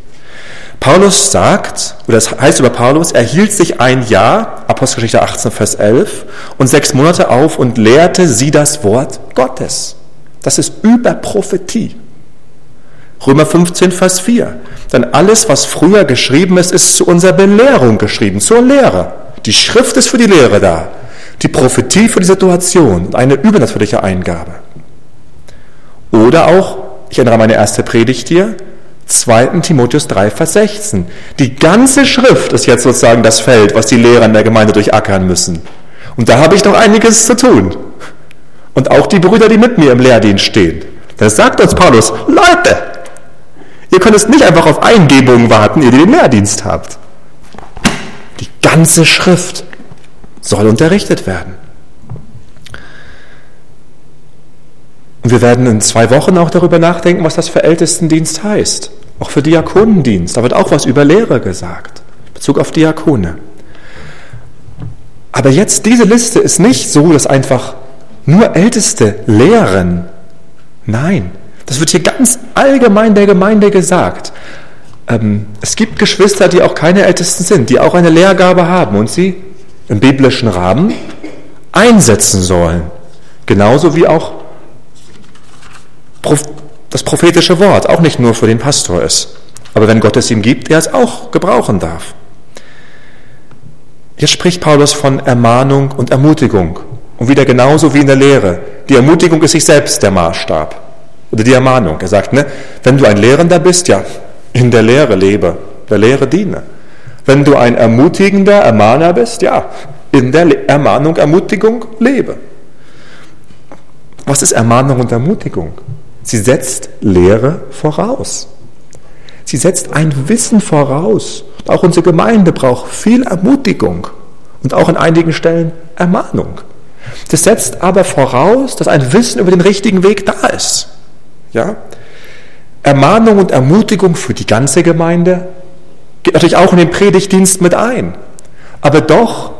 Paulus sagt, oder das heißt über Paulus, er hielt sich ein Jahr, Apostelgeschichte 18, Vers 11, und sechs Monate auf und lehrte sie das Wort Gottes. Das ist über Prophetie. Römer 15, Vers 4. Denn alles, was früher geschrieben ist, ist zu unserer Belehrung geschrieben, zur Lehre. Die Schrift ist für die Lehre da. Die Prophetie für die Situation eine übernatürliche Eingabe. Oder auch, ich erinnere meine erste Predigt hier, 2. Timotheus 3, Vers 16. Die ganze Schrift ist jetzt sozusagen das Feld, was die Lehrer in der Gemeinde durchackern müssen. Und da habe ich noch einiges zu tun. Und auch die Brüder, die mit mir im Lehrdienst stehen. Das sagt uns Paulus, Leute, ihr könnt es nicht einfach auf Eingebungen warten, ihr die den Lehrdienst habt. Die ganze Schrift soll unterrichtet werden. Und wir werden in zwei Wochen auch darüber nachdenken, was das für Ältestendienst heißt. Auch für Diakonendienst. Da wird auch was über Lehre gesagt. In Bezug auf Diakone. Aber jetzt, diese Liste ist nicht so, dass einfach nur Älteste lehren. Nein, das wird hier ganz allgemein der Gemeinde gesagt. Ähm, es gibt Geschwister, die auch keine Ältesten sind, die auch eine Lehrgabe haben und sie im biblischen Rahmen einsetzen sollen. Genauso wie auch das prophetische Wort auch nicht nur für den Pastor ist, aber wenn Gott es ihm gibt, er es auch gebrauchen darf. Jetzt spricht Paulus von Ermahnung und Ermutigung. Und wieder genauso wie in der Lehre. Die Ermutigung ist sich selbst der Maßstab. Oder die Ermahnung. Er sagt, ne, wenn du ein Lehrender bist, ja, in der Lehre lebe, der Lehre diene. Wenn du ein ermutigender Ermahner bist, ja, in der Ermahnung, Ermutigung lebe. Was ist Ermahnung und Ermutigung? Sie setzt Lehre voraus. Sie setzt ein Wissen voraus. Auch unsere Gemeinde braucht viel Ermutigung und auch an einigen Stellen Ermahnung. Das setzt aber voraus, dass ein Wissen über den richtigen Weg da ist. Ja? Ermahnung und Ermutigung für die ganze Gemeinde geht natürlich auch in den Predigtdienst mit ein. Aber doch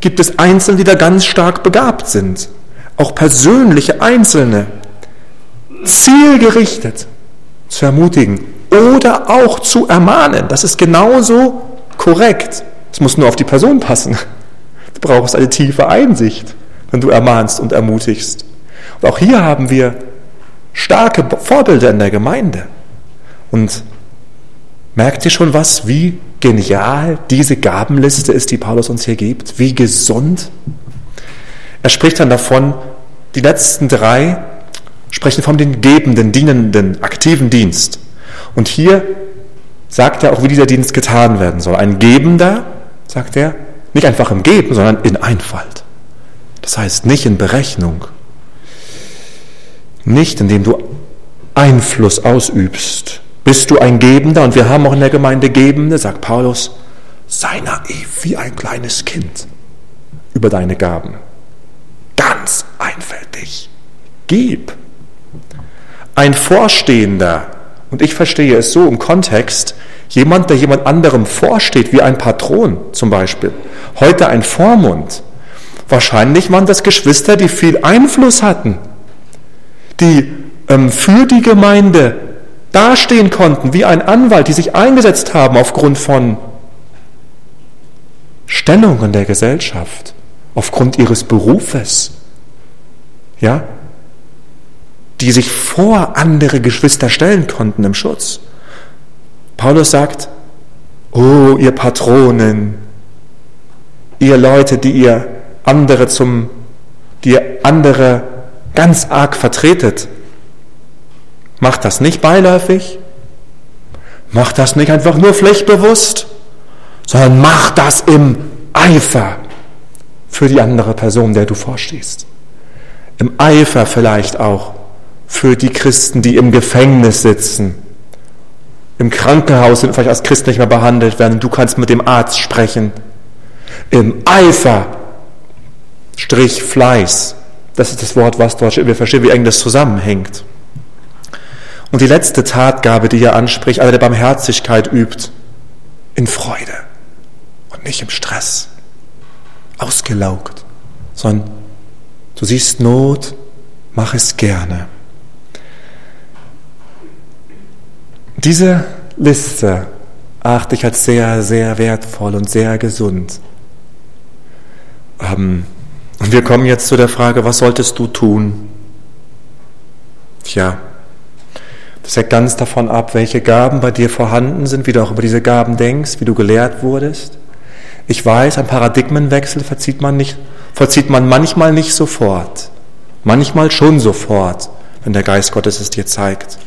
gibt es Einzelne, die da ganz stark begabt sind. Auch persönliche Einzelne, zielgerichtet zu ermutigen oder auch zu ermahnen. Das ist genauso korrekt. Es muss nur auf die Person passen. Du brauchst eine tiefe Einsicht, wenn du ermahnst und ermutigst. Und auch hier haben wir starke Vorbilder in der Gemeinde. Und merkt ihr schon was, wie genial diese Gabenliste ist, die Paulus uns hier gibt? Wie gesund? Er spricht dann davon, die letzten drei sprechen von den gebenden, dienenden, aktiven Dienst. Und hier sagt er auch, wie dieser Dienst getan werden soll. Ein Gebender, sagt er, nicht einfach im Geben, sondern in Einfalt. Das heißt nicht in Berechnung, nicht indem du Einfluss ausübst. Bist du ein Gebender, und wir haben auch in der Gemeinde Gebende, sagt Paulus, sei naiv wie ein kleines Kind über deine Gaben. Ganz einfältig. Gib ein Vorstehender, und ich verstehe es so im Kontext, jemand, der jemand anderem vorsteht, wie ein Patron zum Beispiel, heute ein Vormund. Wahrscheinlich waren das Geschwister, die viel Einfluss hatten, die ähm, für die Gemeinde dastehen konnten, wie ein Anwalt, die sich eingesetzt haben aufgrund von Stellung in der Gesellschaft, aufgrund ihres Berufes. Ja, die sich vor andere Geschwister stellen konnten im Schutz. Paulus sagt, oh ihr Patronen, ihr Leute, die ihr andere zum, die ihr andere ganz arg vertretet, macht das nicht beiläufig, macht das nicht einfach nur pflichtbewusst, sondern macht das im Eifer für die andere Person, der du vorstehst. Im Eifer vielleicht auch für die Christen, die im Gefängnis sitzen, im Krankenhaus sind vielleicht als Christen nicht mehr behandelt werden. Du kannst mit dem Arzt sprechen. Im Eifer, Strich Fleiß. Das ist das Wort, was steht. Wir verstehen, wie eng das zusammenhängt. Und die letzte Tatgabe, die er anspricht, einer der Barmherzigkeit übt, in Freude und nicht im Stress, ausgelaugt, sondern du siehst Not, mach es gerne. Diese Liste achte ich als sehr, sehr wertvoll und sehr gesund. Ähm, und wir kommen jetzt zu der Frage, was solltest du tun? Tja, das hängt ganz davon ab, welche Gaben bei dir vorhanden sind, wie du auch über diese Gaben denkst, wie du gelehrt wurdest. Ich weiß, ein Paradigmenwechsel vollzieht man, nicht, vollzieht man manchmal nicht sofort, manchmal schon sofort, wenn der Geist Gottes es dir zeigt.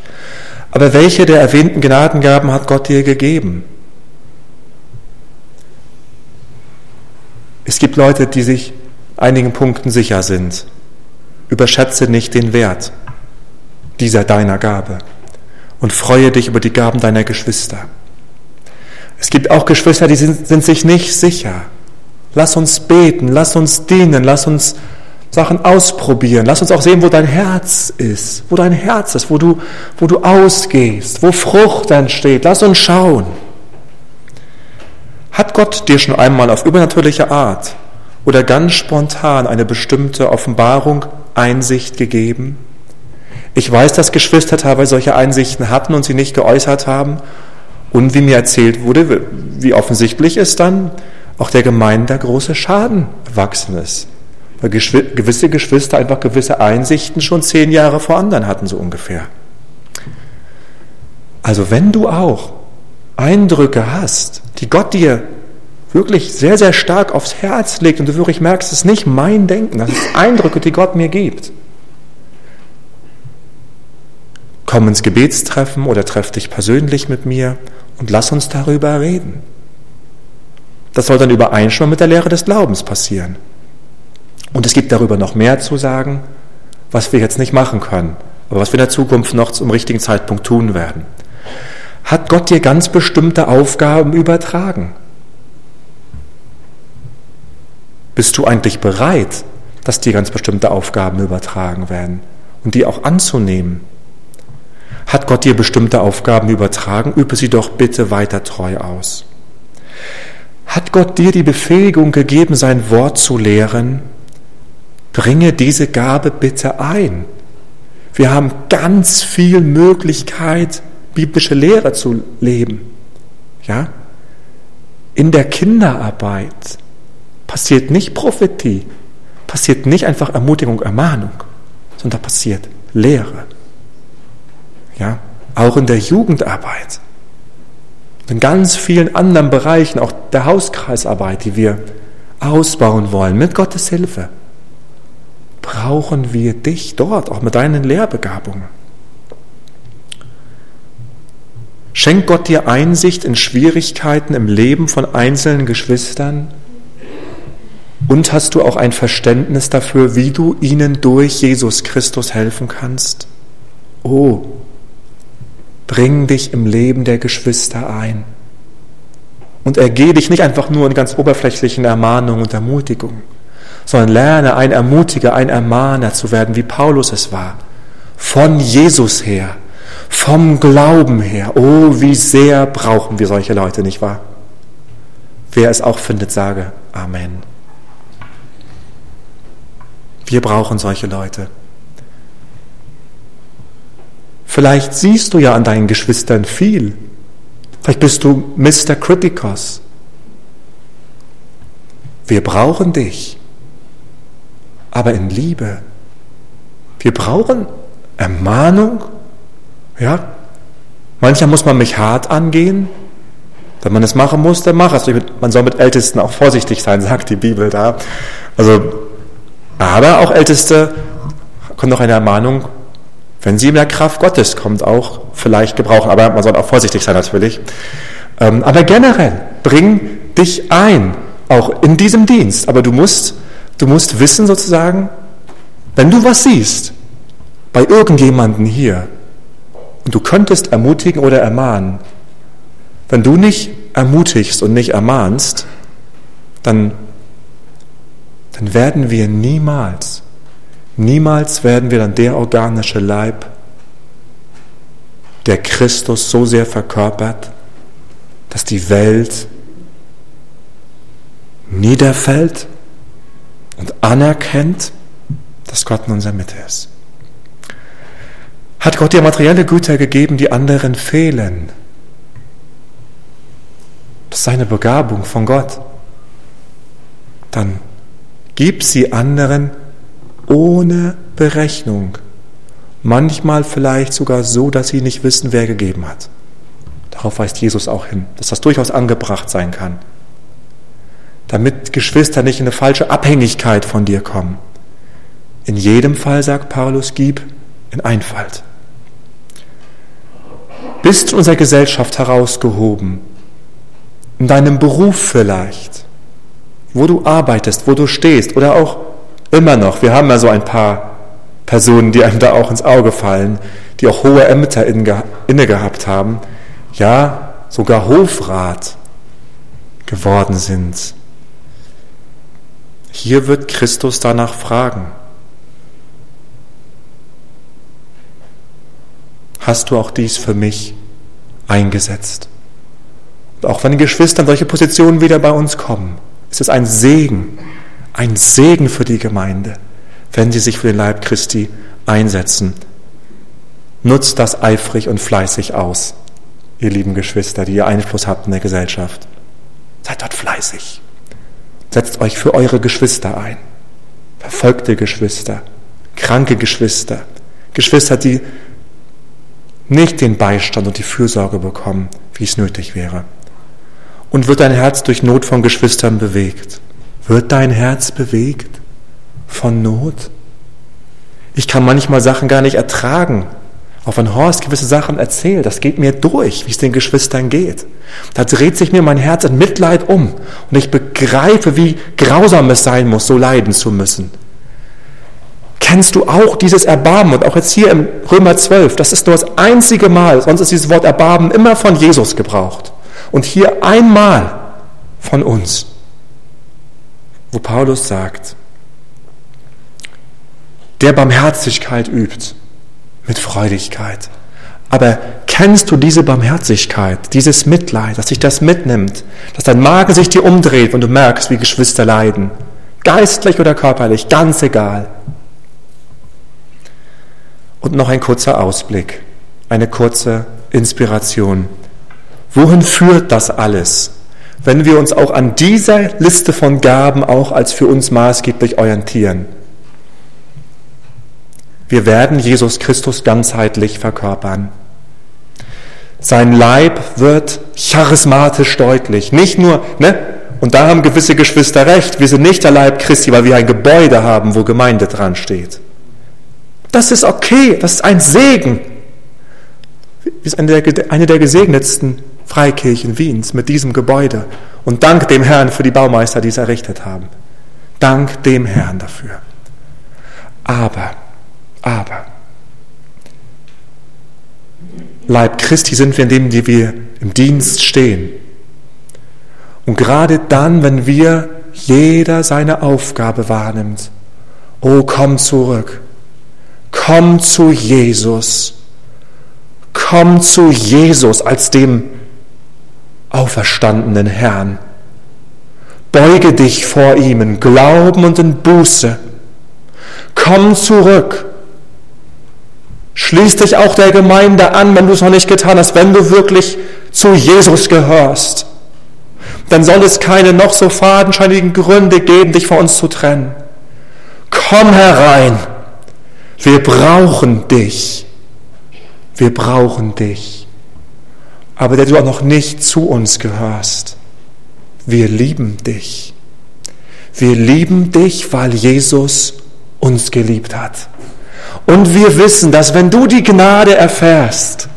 Aber welche der erwähnten Gnadengaben hat Gott dir gegeben? Es gibt Leute, die sich einigen Punkten sicher sind. Überschätze nicht den Wert dieser deiner Gabe und freue dich über die Gaben deiner Geschwister. Es gibt auch Geschwister, die sind, sind sich nicht sicher. Lass uns beten, lass uns dienen, lass uns Sachen ausprobieren. Lass uns auch sehen, wo dein Herz ist, wo dein Herz ist, wo du, wo du ausgehst, wo Frucht entsteht. Lass uns schauen. Hat Gott dir schon einmal auf übernatürliche Art oder ganz spontan eine bestimmte Offenbarung, Einsicht gegeben? Ich weiß, dass Geschwister teilweise solche Einsichten hatten und sie nicht geäußert haben. Und wie mir erzählt wurde, wie offensichtlich ist dann auch der Gemeinde große Schaden erwachsen ist weil gewisse Geschwister einfach gewisse Einsichten schon zehn Jahre vor anderen hatten, so ungefähr. Also wenn du auch Eindrücke hast, die Gott dir wirklich sehr, sehr stark aufs Herz legt und du wirklich merkst, es ist nicht mein Denken, das sind Eindrücke, die Gott mir gibt. Komm ins Gebetstreffen oder treff dich persönlich mit mir und lass uns darüber reden. Das soll dann übereinstimmen mit der Lehre des Glaubens passieren. Und es gibt darüber noch mehr zu sagen, was wir jetzt nicht machen können, aber was wir in der Zukunft noch zum richtigen Zeitpunkt tun werden. Hat Gott dir ganz bestimmte Aufgaben übertragen? Bist du eigentlich bereit, dass dir ganz bestimmte Aufgaben übertragen werden und die auch anzunehmen? Hat Gott dir bestimmte Aufgaben übertragen? Übe sie doch bitte weiter treu aus. Hat Gott dir die Befähigung gegeben, sein Wort zu lehren? Bringe diese Gabe bitte ein. Wir haben ganz viel Möglichkeit, biblische Lehre zu leben. Ja? In der Kinderarbeit passiert nicht Prophetie, passiert nicht einfach Ermutigung, Ermahnung, sondern passiert Lehre. Ja? Auch in der Jugendarbeit. In ganz vielen anderen Bereichen, auch der Hauskreisarbeit, die wir ausbauen wollen, mit Gottes Hilfe brauchen wir dich dort, auch mit deinen Lehrbegabungen. Schenkt Gott dir Einsicht in Schwierigkeiten im Leben von einzelnen Geschwistern? Und hast du auch ein Verständnis dafür, wie du ihnen durch Jesus Christus helfen kannst? Oh, bring dich im Leben der Geschwister ein. Und ergehe dich nicht einfach nur in ganz oberflächlichen Ermahnungen und Ermutigungen sondern lerne ein Ermutiger, ein Ermahner zu werden, wie Paulus es war. Von Jesus her, vom Glauben her. Oh, wie sehr brauchen wir solche Leute, nicht wahr? Wer es auch findet, sage Amen. Wir brauchen solche Leute. Vielleicht siehst du ja an deinen Geschwistern viel. Vielleicht bist du Mr. Criticus. Wir brauchen dich aber in Liebe. Wir brauchen Ermahnung. Ja, manchmal muss man mich hart angehen, Wenn man es machen muss, dann mach es. Man soll mit Ältesten auch vorsichtig sein, sagt die Bibel da. Also, aber auch Älteste kommt noch eine Ermahnung, wenn sie in der Kraft Gottes kommt, auch vielleicht gebrauchen. Aber man soll auch vorsichtig sein natürlich. Ähm, aber generell, bring dich ein, auch in diesem Dienst. Aber du musst, du musst wissen sozusagen, wenn du was siehst, bei irgendjemanden hier, und du könntest ermutigen oder ermahnen, wenn du nicht ermutigst und nicht ermahnst, dann, dann werden wir niemals, niemals werden wir dann der organische Leib, der Christus so sehr verkörpert, dass die Welt niederfällt und anerkennt, dass Gott in unserer Mitte ist. Hat Gott dir materielle Güter gegeben, die anderen fehlen? Das ist seine Begabung von Gott. Dann gib sie anderen ohne Berechnung. Manchmal vielleicht sogar so, dass sie nicht wissen, wer gegeben hat. Darauf weist Jesus auch hin, dass das durchaus angebracht sein kann. Damit Geschwister nicht in eine falsche Abhängigkeit von dir kommen. In jedem Fall, sagt Paulus, gib in Einfalt. Bist du in unserer Gesellschaft herausgehoben, in deinem Beruf vielleicht, wo du arbeitest, wo du stehst oder auch immer noch. Wir haben ja so ein paar Personen, die einem da auch ins Auge fallen, die auch hohe Ämter inne gehabt haben, ja, sogar Hofrat geworden sind. Hier wird Christus danach fragen. Hast du auch dies für mich eingesetzt? auch wenn Geschwister in solche Positionen wieder bei uns kommen, ist es ein Segen, ein Segen für die Gemeinde, wenn sie sich für den Leib Christi einsetzen. Nutzt das eifrig und fleißig aus, ihr lieben Geschwister, die ihr Einfluss habt in der Gesellschaft. Seid dort fleißig. Setzt euch für eure Geschwister ein. Verfolgte Geschwister, kranke Geschwister, Geschwister, die nicht den Beistand und die Fürsorge bekommen, wie es nötig wäre. Und wird dein Herz durch Not von Geschwistern bewegt? Wird dein Herz bewegt von Not? Ich kann manchmal Sachen gar nicht ertragen. Auch wenn Horst gewisse Sachen erzählt, das geht mir durch, wie es den Geschwistern geht. Da dreht sich mir mein Herz in Mitleid um und ich begreife, wie grausam es sein muss, so leiden zu müssen. Kennst du auch dieses Erbarmen? Und auch jetzt hier im Römer 12, das ist nur das einzige Mal, sonst ist dieses Wort Erbarmen immer von Jesus gebraucht. Und hier einmal von uns, wo Paulus sagt, der Barmherzigkeit übt mit Freudigkeit. Aber kennst du diese Barmherzigkeit, dieses Mitleid, dass sich das mitnimmt, dass dein Magen sich dir umdreht und du merkst, wie Geschwister leiden, geistlich oder körperlich, ganz egal. Und noch ein kurzer Ausblick, eine kurze Inspiration. Wohin führt das alles, wenn wir uns auch an dieser Liste von Gaben auch als für uns maßgeblich orientieren? Wir werden Jesus Christus ganzheitlich verkörpern. Sein Leib wird charismatisch deutlich. Nicht nur, ne? Und da haben gewisse Geschwister recht. Wir sind nicht der Leib Christi, weil wir ein Gebäude haben, wo Gemeinde dran steht. Das ist okay. Das ist ein Segen. Wir sind eine der, gesegnetsten Freikirchen Wiens mit diesem Gebäude. Und dank dem Herrn für die Baumeister, die es errichtet haben. Dank dem Herrn dafür. Aber, aber, Leib Christi sind wir, indem wir im Dienst stehen. Und gerade dann, wenn wir jeder seine Aufgabe wahrnimmt, oh, komm zurück, komm zu Jesus, komm zu Jesus als dem auferstandenen Herrn. Beuge dich vor ihm in Glauben und in Buße. Komm zurück. Schließ dich auch der Gemeinde an, wenn du es noch nicht getan hast, wenn du wirklich zu Jesus gehörst. Dann soll es keine noch so fadenscheinigen Gründe geben, dich von uns zu trennen. Komm herein. Wir brauchen dich. Wir brauchen dich. aber der du auch noch nicht zu uns gehörst. Wir lieben dich. Wir lieben dich, weil Jesus uns geliebt hat. Und wir wissen, dass wenn du die Gnade erfährst,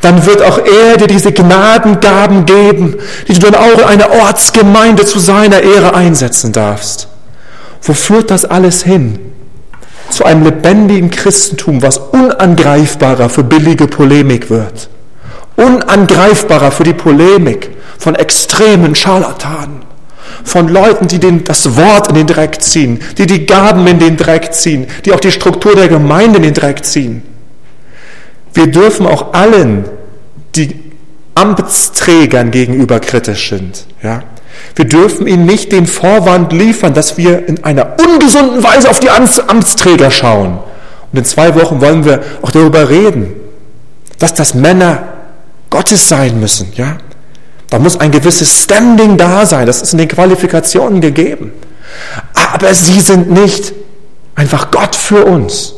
dann wird auch er dir diese Gnadengaben geben, die du dann auch in einer Ortsgemeinde zu seiner Ehre einsetzen darfst. Wo führt das alles hin? Zu einem lebendigen Christentum, was unangreifbarer für billige Polemik wird. Unangreifbarer für die Polemik von extremen Scharlatanen. Von Leuten, die den, das Wort in den Dreck ziehen, die die Gaben in den Dreck ziehen, die auch die Struktur der Gemeinde in den Dreck ziehen. Wir dürfen auch allen, die Amtsträgern gegenüber kritisch sind, ja, wir dürfen ihnen nicht den Vorwand liefern, dass wir in einer ungesunden Weise auf die Amtsträger schauen. Und in zwei Wochen wollen wir auch darüber reden, dass das Männer Gottes sein müssen. Ja? Da muss ein gewisses Standing da sein. Das ist in den Qualifikationen gegeben. Aber sie sind nicht einfach Gott für uns.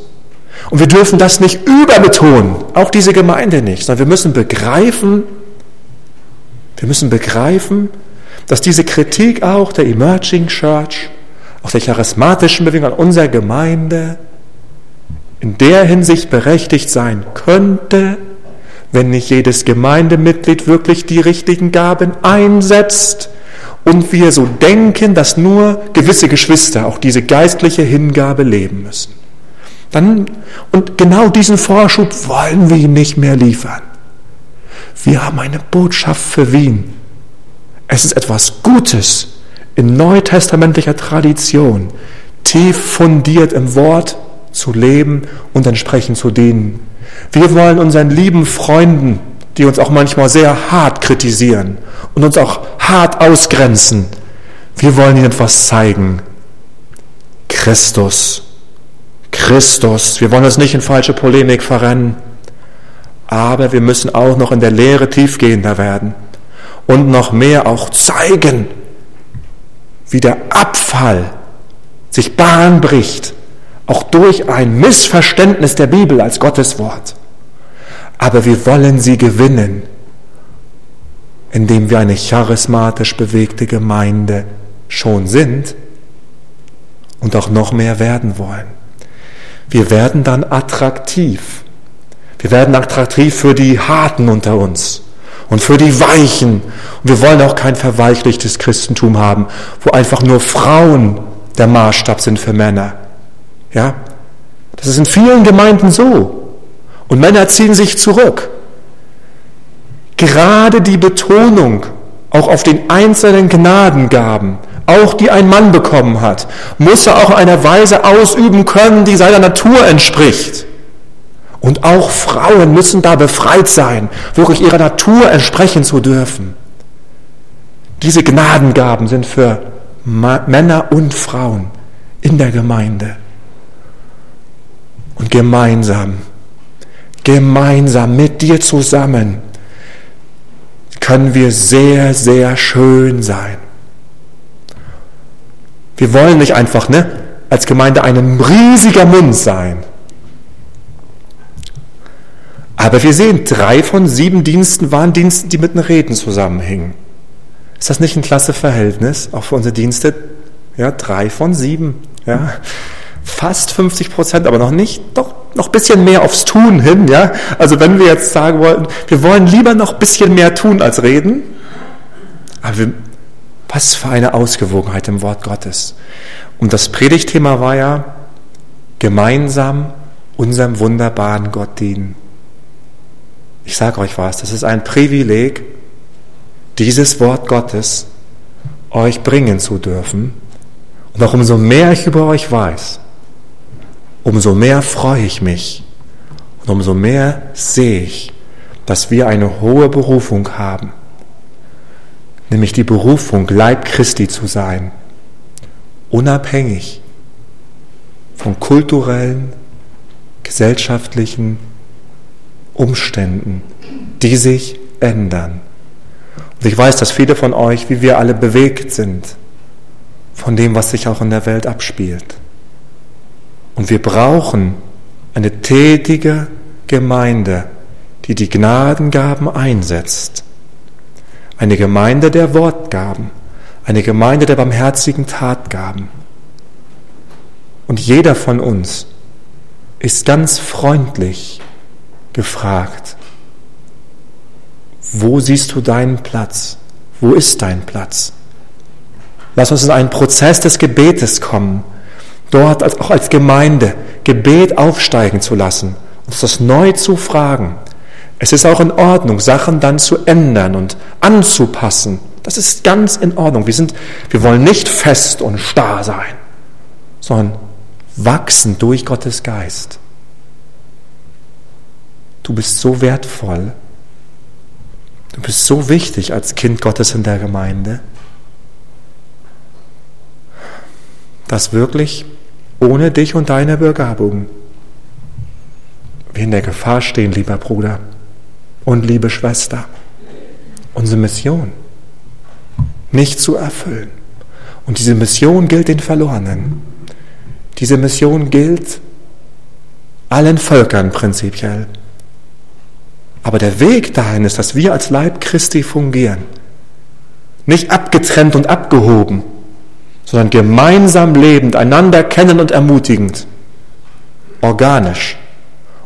Und wir dürfen das nicht überbetonen, auch diese Gemeinde nicht, sondern wir müssen begreifen, wir müssen begreifen, dass diese Kritik auch der Emerging Church, auch der charismatischen Bewegung an unserer Gemeinde in der Hinsicht berechtigt sein könnte, wenn nicht jedes Gemeindemitglied wirklich die richtigen Gaben einsetzt und wir so denken, dass nur gewisse Geschwister auch diese geistliche Hingabe leben müssen. Dann, und genau diesen Vorschub wollen wir nicht mehr liefern. Wir haben eine Botschaft für Wien. Es ist etwas Gutes in neutestamentlicher Tradition, tief fundiert im Wort zu leben und entsprechend zu dienen. Wir wollen unseren lieben Freunden, die uns auch manchmal sehr hart kritisieren und uns auch hart ausgrenzen, wir wollen ihnen etwas zeigen. Christus. Christus. Wir wollen uns nicht in falsche Polemik verrennen, aber wir müssen auch noch in der Lehre tiefgehender werden und noch mehr auch zeigen, wie der Abfall sich Bahn bricht, auch durch ein Missverständnis der Bibel als Gottes Wort. Aber wir wollen sie gewinnen, indem wir eine charismatisch bewegte Gemeinde schon sind und auch noch mehr werden wollen. Wir werden dann attraktiv. Wir werden attraktiv für die Harten unter uns und für die Weichen. Und wir wollen auch kein verweichlichtes Christentum haben, wo einfach nur Frauen der Maßstab sind für Männer. Ja? Das ist in vielen Gemeinden so. Und Männer ziehen sich zurück. Gerade die Betonung auch auf den einzelnen Gnadengaben, auch die ein Mann bekommen hat, muss er auch in einer Weise ausüben können, die seiner Natur entspricht. Und auch Frauen müssen da befreit sein, wirklich ihrer Natur entsprechen zu dürfen. Diese Gnadengaben sind für Männer und Frauen in der Gemeinde. Und gemeinsam, gemeinsam mit dir zusammen können wir sehr, sehr schön sein. Wir wollen nicht einfach ne, als Gemeinde ein riesiger Mund sein aber wir sehen, drei von sieben Diensten waren Dienste, die mit einem Reden zusammenhingen. Ist das nicht ein klasse Verhältnis, auch für unsere Dienste? Ja, drei von sieben. Ja, fast 50 Prozent, aber noch nicht, doch noch ein bisschen mehr aufs Tun hin. Ja, also wenn wir jetzt sagen wollten, wir wollen lieber noch ein bisschen mehr tun als reden, aber wir, was für eine Ausgewogenheit im Wort Gottes. Und das Predigtthema war ja gemeinsam unserem wunderbaren Gott dienen. Ich sage euch was, das ist ein Privileg, dieses Wort Gottes euch bringen zu dürfen. Und auch umso mehr ich über euch weiß, umso mehr freue ich mich und umso mehr sehe ich, dass wir eine hohe Berufung haben, nämlich die Berufung, Leib Christi zu sein, unabhängig von kulturellen, gesellschaftlichen, Umständen, die sich ändern. Und ich weiß, dass viele von euch, wie wir alle, bewegt sind von dem, was sich auch in der Welt abspielt. Und wir brauchen eine tätige Gemeinde, die die Gnadengaben einsetzt eine Gemeinde der Wortgaben, eine Gemeinde der barmherzigen Tatgaben. Und jeder von uns ist ganz freundlich gefragt, wo siehst du deinen Platz? Wo ist dein Platz? Lass uns in einen Prozess des Gebetes kommen, dort auch als Gemeinde Gebet aufsteigen zu lassen, uns das neu zu fragen. Es ist auch in Ordnung, Sachen dann zu ändern und anzupassen. Das ist ganz in Ordnung. Wir, sind, wir wollen nicht fest und starr sein, sondern wachsen durch Gottes Geist. Du bist so wertvoll. Du bist so wichtig als Kind Gottes in der Gemeinde, dass wirklich ohne dich und deine Begabung wir in der Gefahr stehen, lieber Bruder und liebe Schwester, unsere Mission nicht zu erfüllen. Und diese Mission gilt den Verlorenen. Diese Mission gilt allen Völkern prinzipiell. Aber der Weg dahin ist, dass wir als Leib Christi fungieren. Nicht abgetrennt und abgehoben, sondern gemeinsam lebend, einander kennen und ermutigend, organisch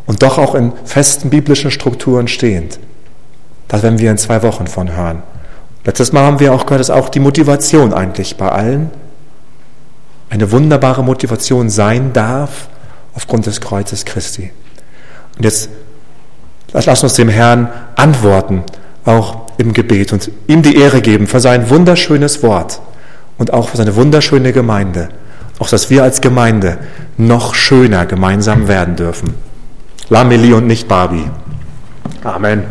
und doch auch in festen biblischen Strukturen stehend. Das werden wir in zwei Wochen von hören. Letztes Mal haben wir auch gehört, dass auch die Motivation eigentlich bei allen eine wunderbare Motivation sein darf aufgrund des Kreuzes Christi. Und jetzt lass uns dem Herrn antworten, auch im Gebet und ihm die Ehre geben für sein wunderschönes Wort und auch für seine wunderschöne Gemeinde. Auch dass wir als Gemeinde noch schöner gemeinsam werden dürfen. Lameli und nicht Barbie. Amen.